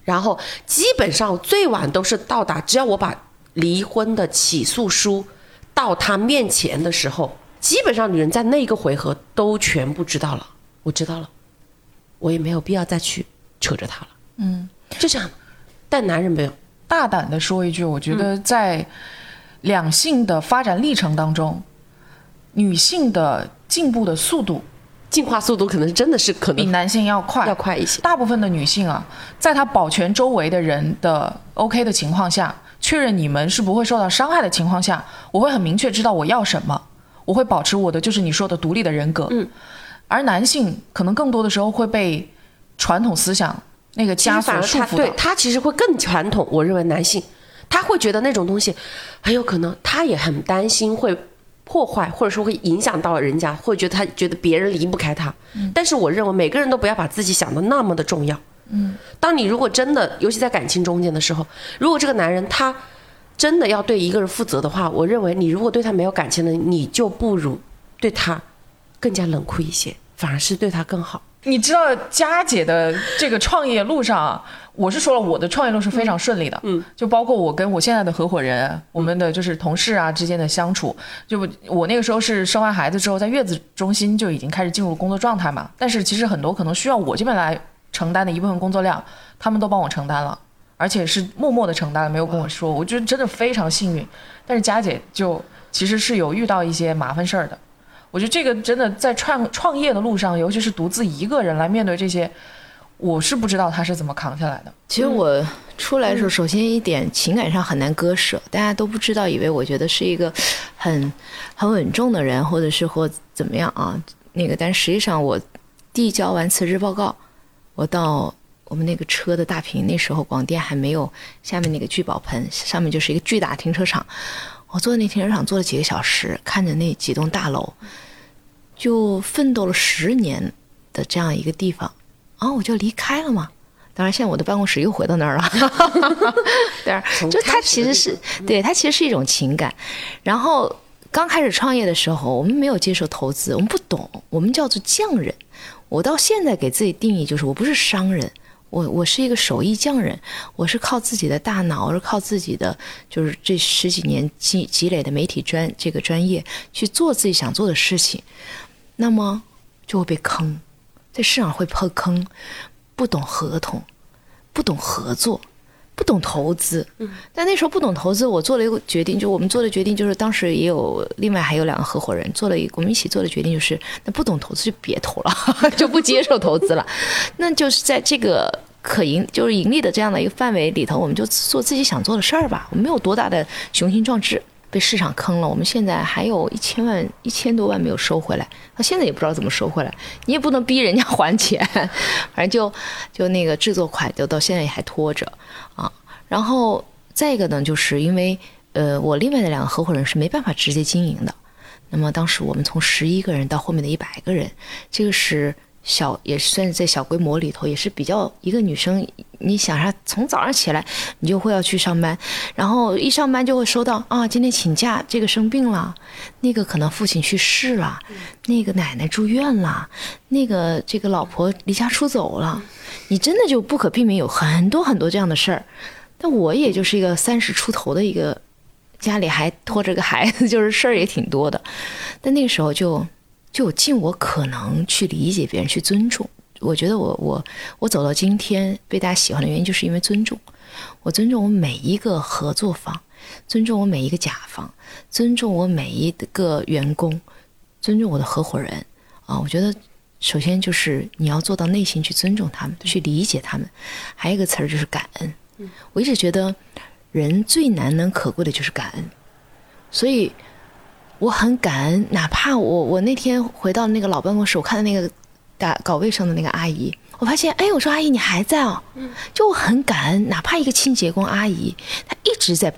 然后基本上最晚都是到达，只要我把离婚的起诉书到他面前的时候，基本上女人在那个回合都全部知道了。我知道了，我也没有必要再去扯着他了。嗯，就这样。但男人没有。大胆的说一句，我觉得在两性的发展历程当中，女性的进步的速度。进化速度可能真的是可能比男性要快，要快一些。大部分的女性啊，在她保全周围的人的 OK 的情况下，确认你们是不会受到伤害的情况下，我会很明确知道我要什么，我会保持我的就是你说的独立的人格。嗯，而男性可能更多的时候会被传统思想那个枷锁束缚对他其实会更传统。我认为男性他会觉得那种东西很有可能，他也很担心会。破坏或者说会影响到人家，会觉得他觉得别人离不开他。但是我认为每个人都不要把自己想的那么的重要。嗯，当你如果真的，尤其在感情中间的时候，如果这个男人他真的要对一个人负责的话，我认为你如果对他没有感情的，你就不如对他更加冷酷一些，反而是对他更好。你知道佳姐的这个创业路上。我是说了，我的创业路是非常顺利的，嗯，就包括我跟我现在的合伙人，我们的就是同事啊之间的相处，就我那个时候是生完孩子之后，在月子中心就已经开始进入工作状态嘛，但是其实很多可能需要我这边来承担的一部分工作量，他们都帮我承担了，而且是默默的承担了，没有跟我说，我觉得真的非常幸运。但是佳姐就其实是有遇到一些麻烦事儿的，我觉得这个真的在创创业的路上，尤其是独自一个人来面对这些。我是不知道他是怎么扛下来的。其实我出来的时候，首先一点情感上很难割舍，大家都不知道，以为我觉得是一个很很稳重的人，或者是或怎么样啊？那个，但实际上我递交完辞职报告，我到我们那个车的大屏，那时候广电还没有下面那个聚宝盆，上面就是一个巨大停车场。我坐在那停车场坐了几个小时，看着那几栋大楼，就奋斗了十年的这样一个地方。然后我就离开了嘛，当然现在我的办公室又回到那儿了。对，就它其实是对它其实是一种情感。然后刚开始创业的时候，我们没有接受投资，我们不懂，我们叫做匠人。我到现在给自己定义就是，我不是商人，我我是一个手艺匠人，我是靠自己的大脑，是靠自己的就是这十几年积积累的媒体专这个专业去做自己想做的事情，那么就会被坑。在市场会破坑，不懂合同，不懂合作，不懂投资。嗯，但那时候不懂投资，我做了一个决定，就我们做的决定就是，当时也有另外还有两个合伙人做了一，我们一起做的决定就是，那不懂投资就别投了，就不接受投资了。那就是在这个可盈就是盈利的这样的一个范围里头，我们就做自己想做的事儿吧。我们没有多大的雄心壮志。被市场坑了，我们现在还有一千万、一千多万没有收回来，到现在也不知道怎么收回来。你也不能逼人家 还钱，反正就就那个制作款就到现在也还拖着啊。然后再一个呢，就是因为呃，我另外的两个合伙人是没办法直接经营的。那么当时我们从十一个人到后面的一百个人，这个是小也算是在小规模里头也是比较一个女生你想啥？从早上起来你就会要去上班，然后一上班就会收到啊，今天请假，这个生病了，那个可能父亲去世了，那个奶奶住院了，那个这个老婆离家出走了，你真的就不可避免有很多很多这样的事儿。但我也就是一个三十出头的一个，家里还拖着个孩子，就是事儿也挺多的。但那个时候就就尽我可能去理解别人，去尊重。我觉得我我我走到今天被大家喜欢的原因，就是因为尊重。我尊重我每一个合作方，尊重我每一个甲方，尊重我每一个员工，尊重我的合伙人。啊，我觉得首先就是你要做到内心去尊重他们，去理解他们。还有一个词儿就是感恩。我一直觉得人最难能可贵的就是感恩，所以我很感恩。哪怕我我那天回到那个老办公室，我看到那个打搞卫生的那个阿姨，我发现，哎，我说阿姨你还在哦，就我很感恩。哪怕一个清洁工阿姨，她一直在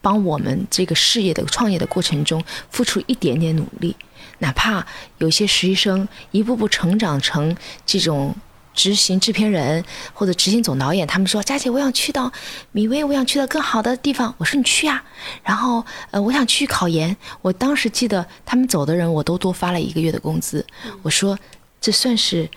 帮我们这个事业的创业的过程中付出一点点努力，哪怕有些实习生一步步成长成这种。执行制片人或者执行总导演，他们说：“佳姐，我想去到米薇，我想去到更好的地方。”我说：“你去啊。”然后，呃，我想去考研。我当时记得他们走的人，我都多发了一个月的工资。我说：“这算是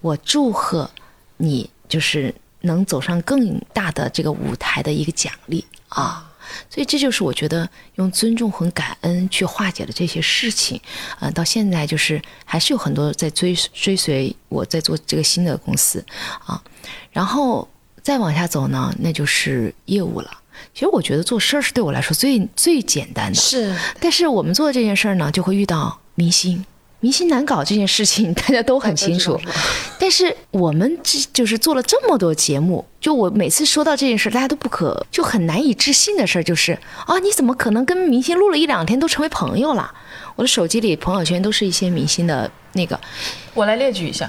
我祝贺你，就是能走上更大的这个舞台的一个奖励啊。”所以这就是我觉得用尊重和感恩去化解了这些事情，呃，到现在就是还是有很多在追追随我在做这个新的公司，啊，然后再往下走呢，那就是业务了。其实我觉得做事儿是对我来说最最简单的，是，但是我们做这件事儿呢，就会遇到明星。明星难搞这件事情，大家都很清楚。但是我们这就是做了这么多节目，就我每次说到这件事，大家都不可就很难以置信的事儿，就是啊，你怎么可能跟明星录了一两天都成为朋友了？我的手机里朋友圈都是一些明星的那个，我来列举一下：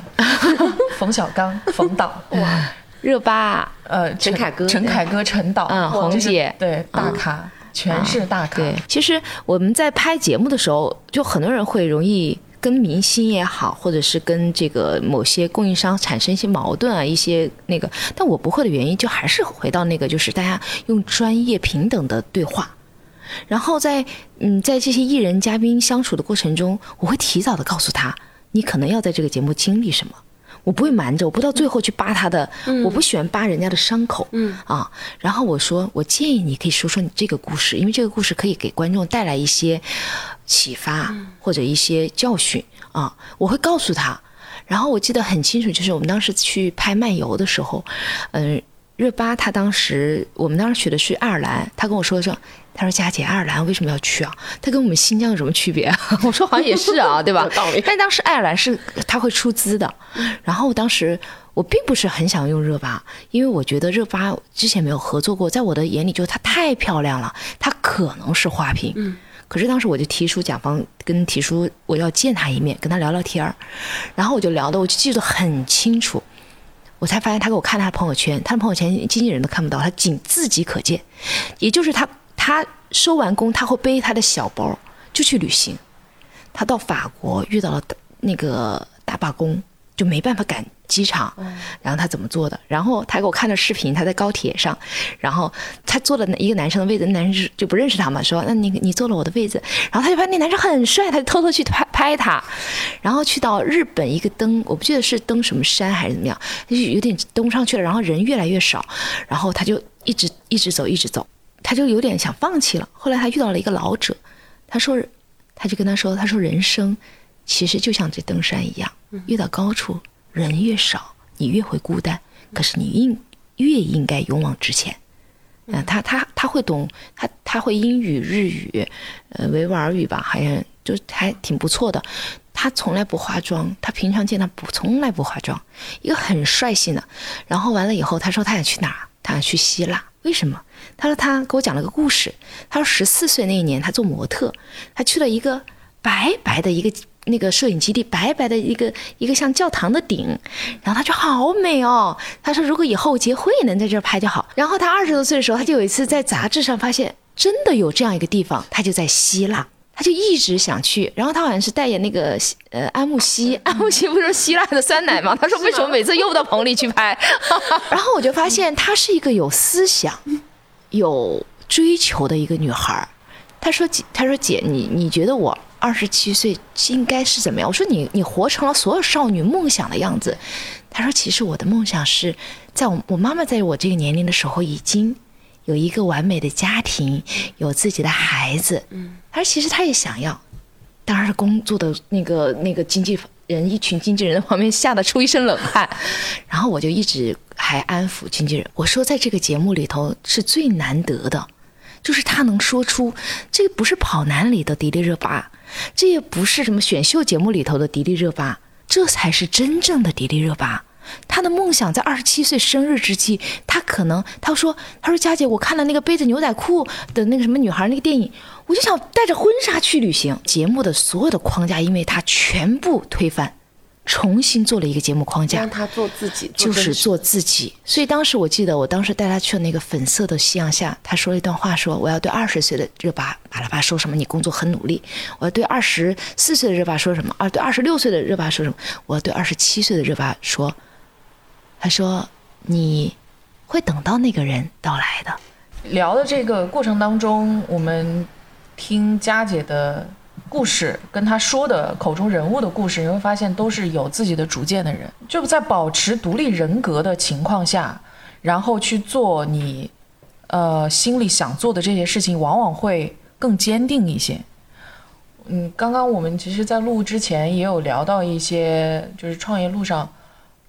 冯小刚、冯导，哇，热巴，呃，陈凯歌、陈凯歌、陈导，嗯，红姐，对，大咖，全是大咖。对，其实我们在拍节目的时候，就很多人会容易。跟明星也好，或者是跟这个某些供应商产生一些矛盾啊，一些那个，但我不会的原因，就还是回到那个，就是大家用专业平等的对话，然后在嗯，在这些艺人嘉宾相处的过程中，我会提早的告诉他，你可能要在这个节目经历什么，我不会瞒着，我不到最后去扒他的，我不喜欢扒人家的伤口，嗯啊，然后我说，我建议你可以说说你这个故事，因为这个故事可以给观众带来一些。启发或者一些教训啊，我会告诉他。然后我记得很清楚，就是我们当时去拍漫游的时候，嗯，热巴她当时我们当时去的是爱尔兰，她跟我说说，她说佳姐，爱尔兰为什么要去啊？她跟我们新疆有什么区别啊？我说好像也是啊，对吧？但当时爱尔兰是他会出资的，然后当时我并不是很想用热巴，因为我觉得热巴之前没有合作过，在我的眼里就是她太漂亮了，她可能是花瓶。嗯。可是当时我就提出甲方跟提出我要见他一面，跟他聊聊天儿，然后我就聊的我就记得很清楚，我才发现他给我看他的朋友圈，他的朋友圈经纪人都看不到，他仅自己可见，也就是他他收完工他会背他的小包就去旅行，他到法国遇到了那个大罢工，就没办法赶。机场，然后他怎么做的？然后他给我看了视频，他在高铁上，然后他坐了一个男生的位置，那男生就不认识他嘛，说那你你坐了我的位置，然后他就发现那男生很帅，他就偷偷去拍拍他，然后去到日本一个登，我不记得是登什么山还是怎么样，就有点登不上去了，然后人越来越少，然后他就一直一直走一直走，他就有点想放弃了。后来他遇到了一个老者，他说，他就跟他说，他说人生其实就像这登山一样，越到高处。人越少，你越会孤单。可是你应越应该勇往直前。嗯，他他他会懂，他他会英语、日语，呃，维吾尔语吧，好像就还挺不错的。他从来不化妆，他平常见他不从来不化妆，一个很率性的。然后完了以后，他说他想去哪儿？他想去希腊。为什么？他说他给我讲了个故事。他说十四岁那一年，他做模特，他去了一个白白的一个。那个摄影基地白白的一个一个像教堂的顶，然后他说好美哦。他说如果以后结婚也能在这儿拍就好。然后他二十多岁的时候，他就有一次在杂志上发现真的有这样一个地方，他就在希腊。他就一直想去，然后他好像是代言那个呃安慕希，安慕希不是希腊的酸奶吗？他说为什么每次又到棚里去拍？然后我就发现她是一个有思想、有追求的一个女孩儿。她说姐，她说姐，你你觉得我二十七岁应该是怎么样？我说你你活成了所有少女梦想的样子。她说其实我的梦想是在我我妈妈在我这个年龄的时候已经。有一个完美的家庭，有自己的孩子，嗯，他说其实他也想要，当然工作的那个那个经纪人，一群经纪人在旁边吓得出一身冷汗，然后我就一直还安抚经纪人，我说在这个节目里头是最难得的，就是他能说出这个不是跑男里的迪丽热巴，这也不是什么选秀节目里头的迪丽热巴，这才是真正的迪丽热巴。他的梦想在二十七岁生日之际，他可能他说：“他说佳姐，我看了那个背着牛仔裤的那个什么女孩那个电影，我就想带着婚纱去旅行。”节目的所有的框架，因为他全部推翻，重新做了一个节目框架，让他做自己，就是做自己。所以当时我记得，我当时带他去了那个粉色的夕阳下，他说了一段话，说：“我要对二十岁的热巴巴拉巴说什么？你工作很努力。我要对二十四岁的热巴说什么？啊对二十六岁的热巴说什么？我要对二十七岁的热巴说。”他说：“你会等到那个人到来的。”聊的这个过程当中，我们听佳姐的故事，跟她说的口中人物的故事，你会发现都是有自己的主见的人，就在保持独立人格的情况下，然后去做你呃心里想做的这些事情，往往会更坚定一些。嗯，刚刚我们其实，在录之前也有聊到一些，就是创业路上。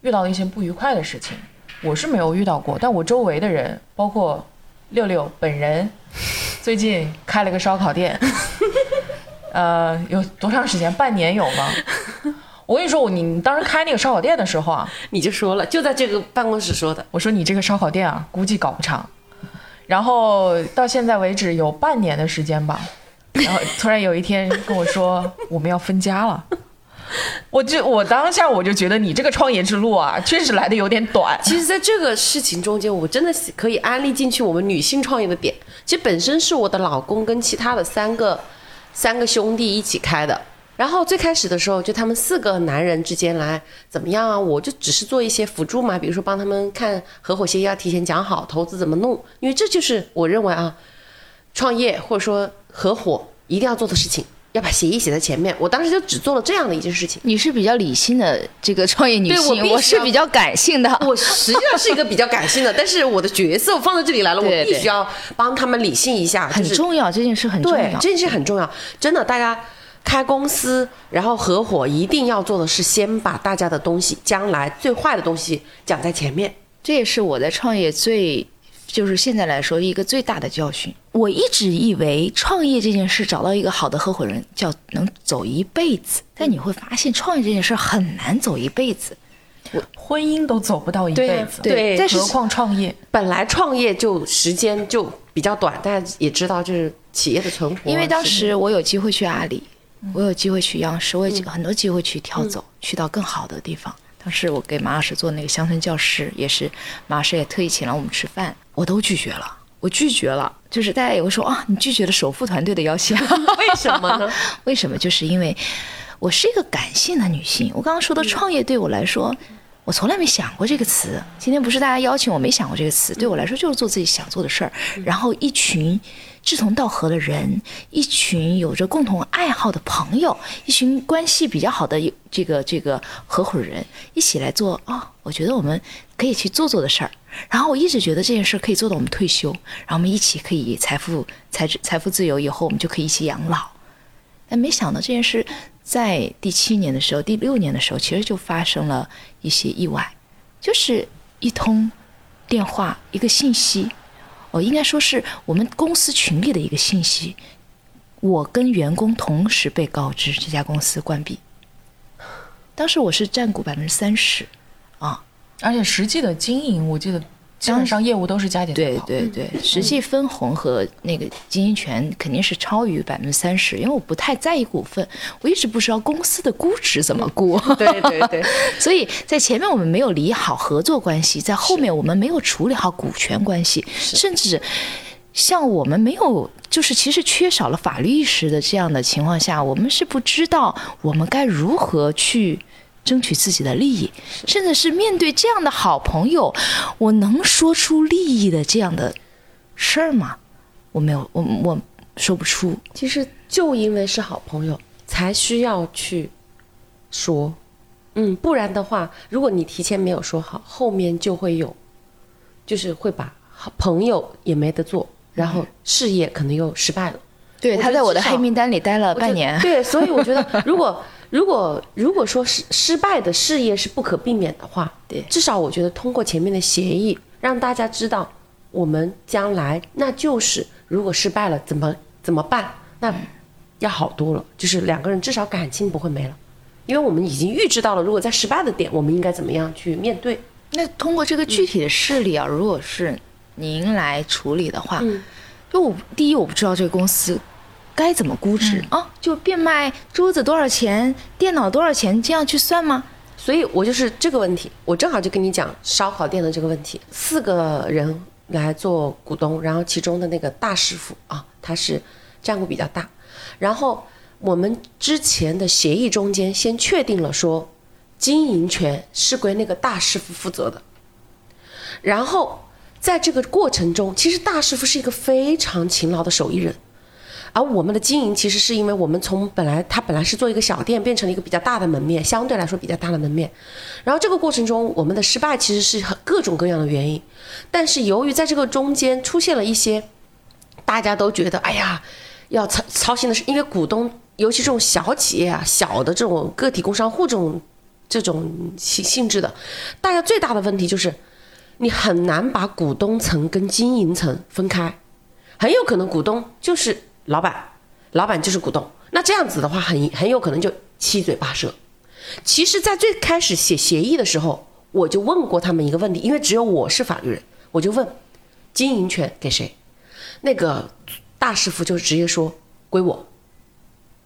遇到了一些不愉快的事情，我是没有遇到过，但我周围的人，包括六六本人，最近开了个烧烤店，呃，有多长时间？半年有吗？我跟你说，我你当时开那个烧烤店的时候啊，你就说了，就在这个办公室说的，我说你这个烧烤店啊，估计搞不长。然后到现在为止有半年的时间吧，然后突然有一天跟我说我们要分家了。我就我当下我就觉得你这个创业之路啊，确实来的有点短。其实，在这个事情中间，我真的可以安利进去我们女性创业的点。其实本身是我的老公跟其他的三个三个兄弟一起开的。然后最开始的时候，就他们四个男人之间来怎么样啊？我就只是做一些辅助嘛，比如说帮他们看合伙协议要提前讲好，投资怎么弄，因为这就是我认为啊，创业或者说合伙一定要做的事情。要把协议写在前面，我当时就只做了这样的一件事情。你是比较理性的这个创业女性，我我是比较感性的。我实际上是一个比较感性的，但是我的角色放在这里来了，我必须要帮他们理性一下。很重要，这件事很重要，这件事很重要。真的，大家开公司然后合伙，一定要做的是先把大家的东西，将来最坏的东西讲在前面。这也是我在创业最。就是现在来说，一个最大的教训。我一直以为创业这件事，找到一个好的合伙人，叫能走一辈子。但你会发现，创业这件事很难走一辈子，婚姻都走不到一辈子，对，何况创业。本来创业就时间就比较短，大家也知道，就是企业的存活。因为当时我有机会去阿里，我有机会去央视，我有很多机会去跳走，去到更好的地方。当时我给马老师做那个乡村教师，也是马老师也特意请了我们吃饭，我都拒绝了，我拒绝了。就是大家也会说啊，你拒绝了首富团队的邀请，为什么呢？为什么？就是因为我是一个感性的女性。我刚刚说的创业对我来说，我从来没想过这个词。今天不是大家邀请我，没想过这个词。对我来说，就是做自己想做的事儿，然后一群。志同道合的人，一群有着共同爱好的朋友，一群关系比较好的这个这个合伙人，一起来做啊！我觉得我们可以去做做的事儿。然后我一直觉得这件事可以做到我们退休，然后我们一起可以财富财财富自由以后，我们就可以一起养老。但没想到这件事在第七年的时候、第六年的时候，其实就发生了一些意外，就是一通电话，一个信息。哦，应该说是我们公司群里的一个信息，我跟员工同时被告知这家公司关闭。当时我是占股百分之三十，啊，而且实际的经营，我记得。基本上业务都是佳姐对对对，实际分红和那个经营权肯定是超于百分之三十，因为我不太在意股份，我一直不知道公司的估值怎么估。对对对，所以在前面我们没有理好合作关系，在后面我们没有处理好股权关系，甚至像我们没有就是其实缺少了法律意识的这样的情况下，我们是不知道我们该如何去争取自己的利益，甚至是面对这样的好朋友，我能说出利益的这样的事儿吗？我没有，我我说不出。其实就因为是好朋友，才需要去说，嗯，不然的话，如果你提前没有说好，后面就会有，就是会把好朋友也没得做，然后事业可能又失败了。对，他在我的黑名单里待了半年。对，所以我觉得，如果如果如果说失失败的事业是不可避免的话，对。至少我觉得通过前面的协议，让大家知道我们将来那就是如果失败了怎么怎么办，那要好多了，就是两个人至少感情不会没了，因为我们已经预知到了，如果在失败的点，我们应该怎么样去面对。那通过这个具体的事例啊，如果是您来处理的话，嗯。就我第一我不知道这个公司该怎么估值、啊，就变卖桌子多少钱，电脑多少钱，这样去算吗？所以我就是这个问题，我正好就跟你讲烧烤店的这个问题。四个人来做股东，然后其中的那个大师傅啊，他是占股比较大。然后我们之前的协议中间先确定了说，经营权是归那个大师傅负责的。然后在这个过程中，其实大师傅是一个非常勤劳的手艺人。而我们的经营其实是因为我们从本来它本来是做一个小店，变成了一个比较大的门面，相对来说比较大的门面。然后这个过程中，我们的失败其实是各种各样的原因，但是由于在这个中间出现了一些大家都觉得哎呀要操操心的是，因为股东尤其这种小企业啊、小的这种个体工商户这种这种性性质的，大家最大的问题就是你很难把股东层跟经营层分开。很有可能股东就是老板，老板就是股东。那这样子的话很，很有可能就七嘴八舌。其实，在最开始写协议的时候，我就问过他们一个问题，因为只有我是法律人，我就问经营权给谁？那个大师傅就直接说归我。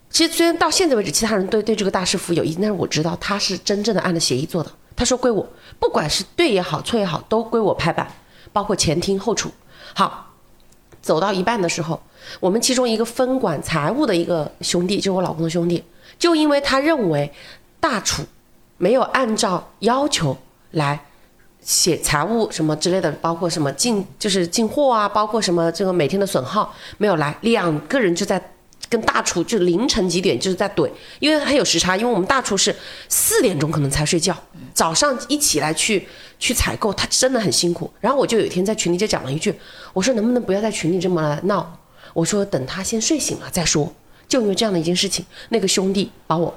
其实虽然到现在为止，其他人对对这个大师傅有意见，但是我知道他是真正的按照协议做的。他说归我，不管是对也好，错也好，都归我拍板，包括前厅后厨。好，走到一半的时候，我们其中一个分管财务的一个兄弟，就是我老公的兄弟，就因为他认为大厨没有按照要求来写财务什么之类的，包括什么进就是进货啊，包括什么这个每天的损耗没有来，两个人就在跟大厨就凌晨几点就是在怼，因为还有时差，因为我们大厨是四点钟可能才睡觉，早上一起来去去采购，他真的很辛苦。然后我就有一天在群里就讲了一句，我说能不能不要在群里这么闹？我说等他先睡醒了再说。就因为这样的一件事情，那个兄弟把我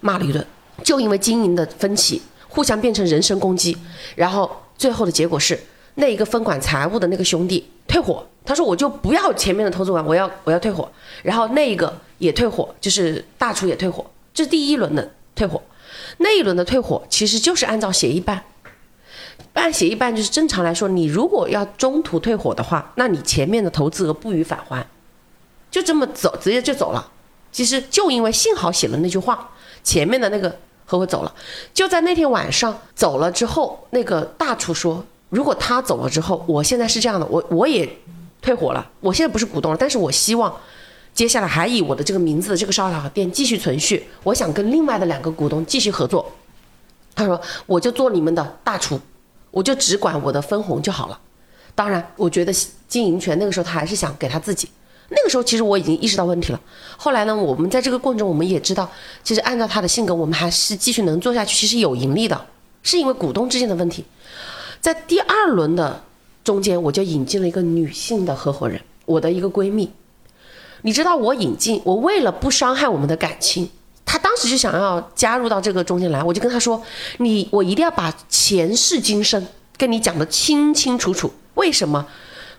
骂了一顿，就因为经营的分歧，互相变成人身攻击，然后最后的结果是那一个分管财务的那个兄弟退伙，他说我就不要前面的投资完，我要我要退伙，然后那一个也退伙，就是大厨也退伙，这是第一轮的退伙，那一轮的退伙其实就是按照协议办。办协议办就是正常来说，你如果要中途退伙的话，那你前面的投资额不予返还，就这么走，直接就走了。其实就因为幸好写了那句话，前面的那个合伙走了，就在那天晚上走了之后，那个大厨说，如果他走了之后，我现在是这样的，我我也退伙了，我现在不是股东了，但是我希望接下来还以我的这个名字这个烧烤店继续存续，我想跟另外的两个股东继续合作。他说，我就做你们的大厨，我就只管我的分红就好了。当然，我觉得经营权那个时候他还是想给他自己。那个时候其实我已经意识到问题了。后来呢，我们在这个过程中，我们也知道，其实按照他的性格，我们还是继续能做下去，其实有盈利的，是因为股东之间的问题。在第二轮的中间，我就引进了一个女性的合伙人，我的一个闺蜜。你知道，我引进，我为了不伤害我们的感情，她当时就想要加入到这个中间来，我就跟她说：“你，我一定要把前世今生跟你讲得清清楚楚，为什么？”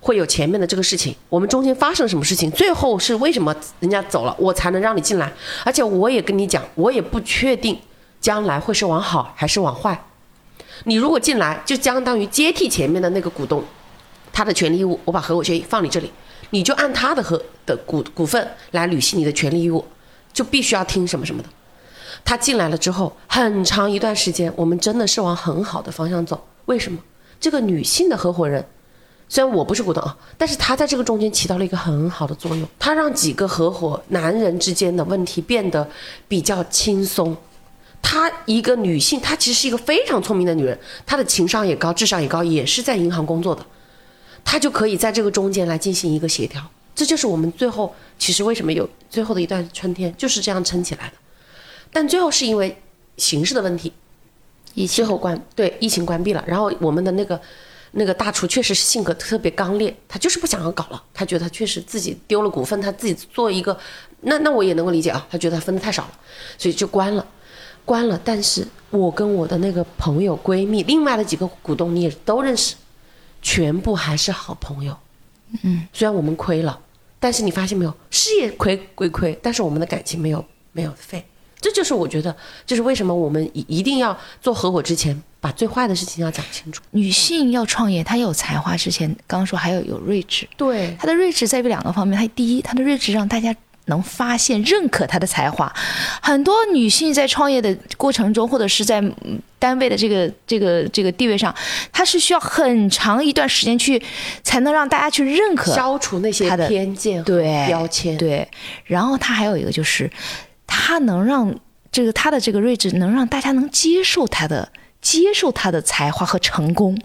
会有前面的这个事情，我们中间发生了什么事情，最后是为什么人家走了，我才能让你进来？而且我也跟你讲，我也不确定将来会是往好还是往坏。你如果进来，就相当于接替前面的那个股东，他的权利义务，我把合伙协议放你这里，你就按他的合的股股份来履行你的权利义务，就必须要听什么什么的。他进来了之后，很长一段时间，我们真的是往很好的方向走。为什么？这个女性的合伙人。虽然我不是股东啊，但是他在这个中间起到了一个很好的作用，他让几个合伙男人之间的问题变得比较轻松。她一个女性，她其实是一个非常聪明的女人，她的情商也高，智商也高，也是在银行工作的，她就可以在这个中间来进行一个协调。这就是我们最后其实为什么有最后的一段春天就是这样撑起来的。但最后是因为形势的问题，疫最后关对疫情关闭了，然后我们的那个那个大厨确实是性格特别刚烈，他就是不想要搞了，他觉得他确实自己丢了股份，他自己做一个，那那我也能够理解啊，他觉得他分的太少了，所以就关了，关了。但是我跟我的那个朋友闺蜜，另外的几个股东你也都认识，全部还是好朋友。嗯，虽然我们亏了，但是你发现没有，事业亏归亏，但是我们的感情没有没有废。这就是我觉得，就是为什么我们一一定要做合伙之前，把最坏的事情要讲清楚。女性要创业，她有才华。之前刚刚说还有有睿智，对，她的睿智在于两个方面。她第一，她的睿智让大家能发现、认可她的才华。很多女性在创业的过程中，或者是在嗯单位的这个这个这个地位上，她是需要很长一段时间去，才能让大家去认可。消除那些他的偏见和对标签。对，然后她还有一个就是，她能让这个她的这个睿智能让大家能接受她的接受她的才华和成功。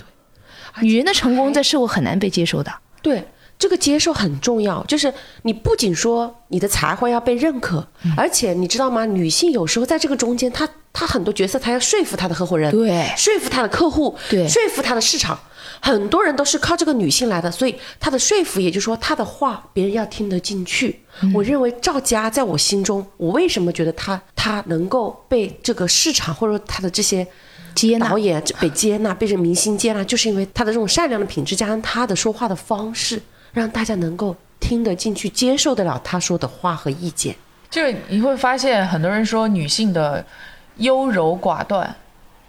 女人的成功在社会很难被接受的。对，这个接受很重要，就是你不仅说你的才华要被认可，嗯而且你知道吗？女性有时候在这个中间，她她很多角色，她要说服她的合伙人，对说服她的客户，对说服她的市场。很多人都是靠这个女性来的，所以她的说服，也就是说她的话别人要听得进去。嗯我认为赵佳在我心中，我为什么觉得她她能够被这个市场或者说她的这些接纳导演被接纳，被这明星接纳，就是因为他的这种善良的品质，加上他的说话的方式，让大家能够听得进去，接受得了他说的话和意见。就是你会发现，很多人说女性的优柔寡断，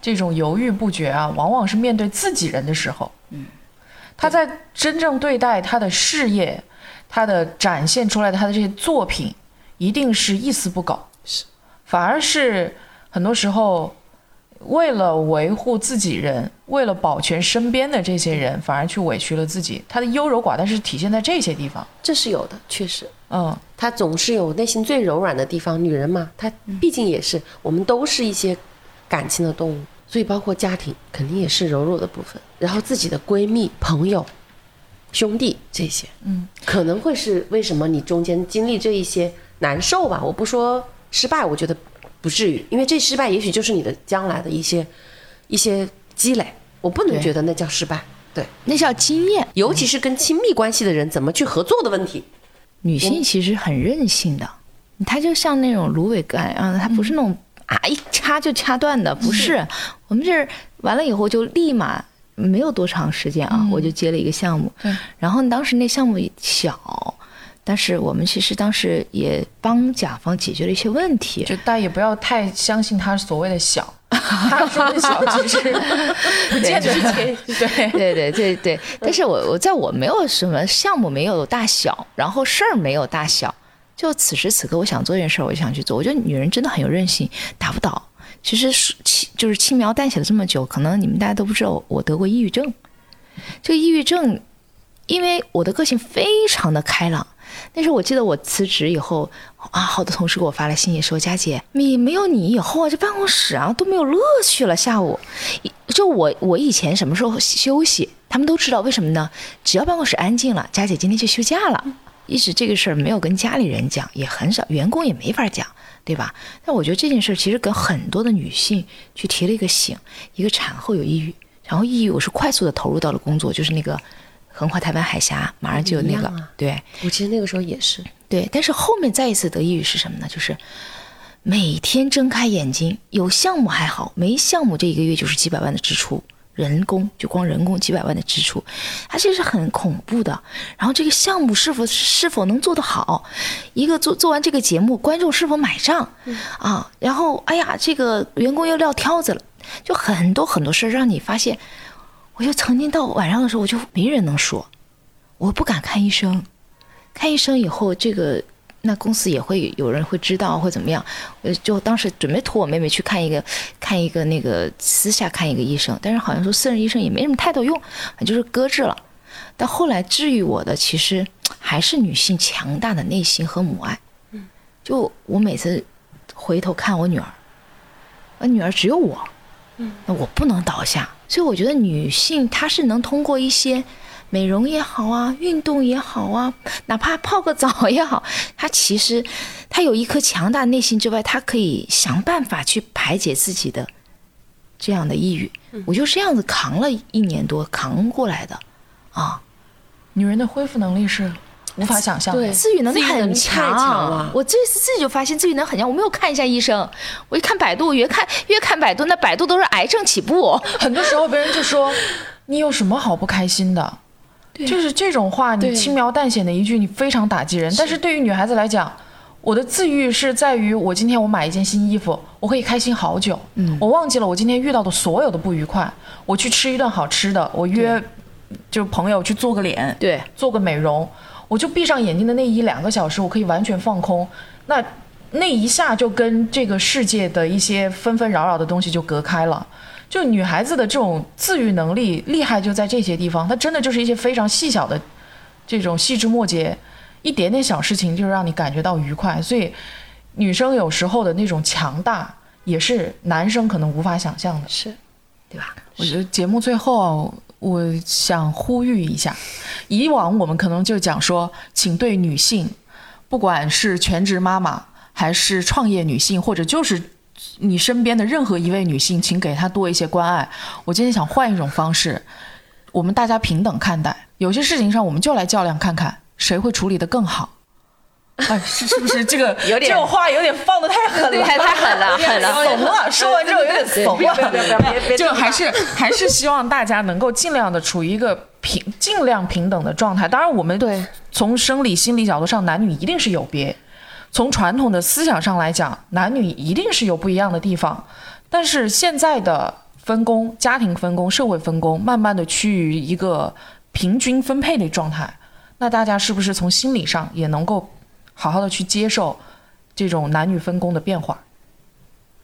这种犹豫不决啊，往往是面对自己人的时候。嗯，她在真正对待她的事业，她的展现出来的她的这些作品，一定是一丝不苟。是，反而是很多时候。为了维护自己人，为了保全身边的这些人，反而去委屈了自己。他的优柔寡断是体现在这些地方。这是有的，确实，嗯，他总是有内心最柔软的地方。女人嘛，她毕竟也是，我们都是一些感情的动物，所以包括家庭肯定也是柔弱的部分。然后自己的闺蜜、朋友、兄弟这些，嗯，可能会是为什么你中间经历这一些难受吧？我不说失败，我觉得不至于，因为这失败也许就是你的将来的一些一些积累，我不能觉得那叫失败。对，那叫经验。尤其是跟亲密关系的人怎么去合作的问题。女性其实很任性的，她就像那种芦苇杆啊，她不是那种啊一掐就掐断的，不是。我们这儿完了以后就立马没有多长时间啊，我就接了一个项目，然后当时那项目小。但是我们其实当时也帮甲方解决了一些问题，就大家也不要太相信他所谓的小，他说的小其实不见得对。对对对对，但是我我在我没有什么项目没有大小，然后事儿没有大小，就此时此刻我想做一件事儿，我就想去做。我觉得女人真的很有韧性，打不倒。其实是轻就是轻描淡写了这么久，可能你们大家都不知道我得过抑郁症。这个抑郁症，因为我的个性非常的开朗。那时候我记得我辞职以后啊，好多同事给我发来信息说：“佳姐，你没有你以后啊，这办公室啊都没有乐趣了。下午，就我我以前什么时候休息，他们都知道，为什么呢？只要办公室安静了，佳姐今天就休假了。一直这个事儿没有跟家里人讲，也很少，员工也没法讲，对吧？但我觉得这件事儿其实跟很多的女性去提了一个醒，一个产后有抑郁，然后抑郁我是快速的投入到了工作，就是那个横跨台湾海峡，马上就有那个、啊对。我其实那个时候也是，对，但是后面再一次得抑郁是什么呢？就是每天睁开眼睛，有项目还好，没项目这一个月就是几百万的支出，人工就光人工几百万的支出，它其实是很恐怖的。然后这个项目是否是否能做得好，一个做做完这个节目，观众是否买账、啊？然后哎呀，这个员工又撂挑子了，就很多很多事儿让你发现。我就曾经到晚上的时候，我就没人能说，我不敢看医生。看医生以后，这个那公司也会有人会知道会怎么样。我就当时准备托我妹妹去看一个看一个那个私下看一个医生，但是好像说私人医生也没什么太多用，就是搁置了。但后来治愈我的，其实还是女性强大的内心和母爱。就我每次回头看我女儿，我女儿只有我，那我不能倒下。所以我觉得女性她是能通过一些美容也好啊，运动也好啊，哪怕泡个澡也好，她其实她有一颗强大内心之外，她可以想办法去排解自己的这样的抑郁。我就这样子扛了一年多，扛过来的啊。女人的恢复能力是无法想象。对自愈能力很力强了。我这次自己就发现自愈能很强。我没有看一下医生，我一看百度，越看越看百度，那百度都是癌症起步。很多时候别人就说 你有什么好不开心的，就是这种话，你轻描淡写的一句，你非常打击人。但是对于女孩子来讲，我的自愈是在于我今天我买一件新衣服，我可以开心好久，嗯，我忘记了我今天遇到的所有的不愉快，我去吃一顿好吃的，我约就朋友去做个脸，对，做个美容，我就闭上眼睛的那一两个小时，我可以完全放空。那那一下就跟这个世界的一些纷纷扰扰的东西就隔开了。就女孩子的这种自愈能力厉害就在这些地方，她真的就是一些非常细小的这种细枝末节，一点点小事情就让你感觉到愉快。所以女生有时候的那种强大，也是男生可能无法想象的。是对吧？我觉得节目最后啊，我想呼吁一下，以往我们可能就讲说，请对女性，不管是全职妈妈，还是创业女性，或者就是你身边的任何一位女性，请给她多一些关爱。我今天想换一种方式，我们大家平等看待，有些事情上我们就来较量看看谁会处理得更好。哎，是是不是这个 有点这种话有点放的太狠了，太太狠了 狠了怂了。说完之后有点怂了不要不要不要就还是还是希望大家能够尽量的处于一个平尽量平等的状态。当然，我们对从生理心理角度上，男女一定是有别。从传统的思想上来讲，男女一定是有不一样的地方。但是现在的分工、家庭分工、社会分工，慢慢的趋于一个平均分配的状态。那大家是不是从心理上也能够好好的去接受这种男女分工的变化？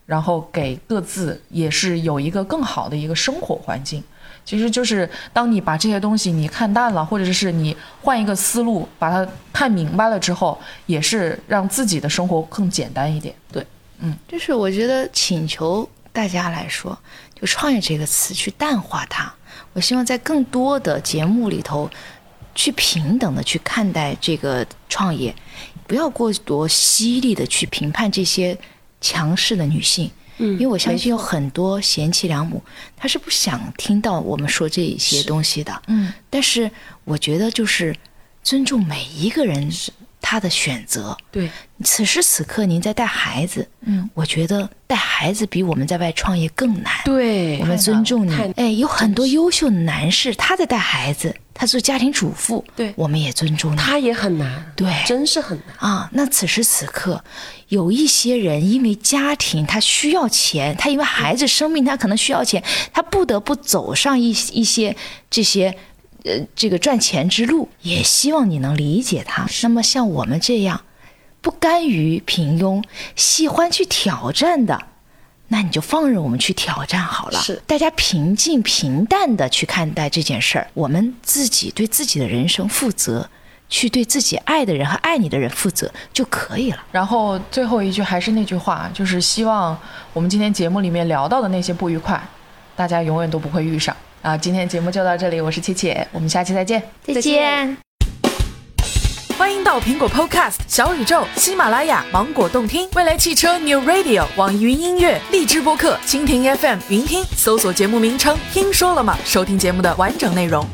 然后给各自也是有一个更好的一个生活环境。其实就是当你把这些东西你看淡了，或者是你换一个思路把它看明白了之后，也是让自己的生活更简单一点。对，嗯就是我觉得请求大家来说，就“创业”这个词去淡化它。我希望在更多的节目里头，去平等的去看待这个创业，不要过多犀利的去评判这些强势的女性。嗯因为我相信有很多贤妻良母，她是不想听到我们说这一些东西的。嗯，但是我觉得就是尊重每一个人他的选择。对，此时此刻您在带孩子，嗯，我觉得带孩子比我们在外创业更难。对我们尊重你太。哎，有很多优秀的男士，他在带孩子，他做家庭主妇，对我们也尊重你。他也很难，对真是很难。啊，那此时此刻，有一些人因为家庭他需要钱，他因为孩子生病他可能需要钱，他不得不走上一一些这些。呃，这个赚钱之路，也希望你能理解他。那么像我们这样，不甘于平庸，喜欢去挑战的，那你就放任我们去挑战好了。是大家平静平淡的去看待这件事儿，我们自己对自己的人生负责，去对自己爱的人和爱你的人负责就可以了。然后最后一句还是那句话，就是希望我们今天节目里面聊到的那些不愉快，大家永远都不会遇上啊！今天节目就到这里，我是切切，我们下期再见。再见。欢迎到苹果 Podcast、小宇宙、喜马拉雅、芒果动听、未来汽车 New Radio、网易云音乐、荔枝播客、蜻蜓 FM、云听，搜索节目名称“听说了吗”，收听节目的完整内容。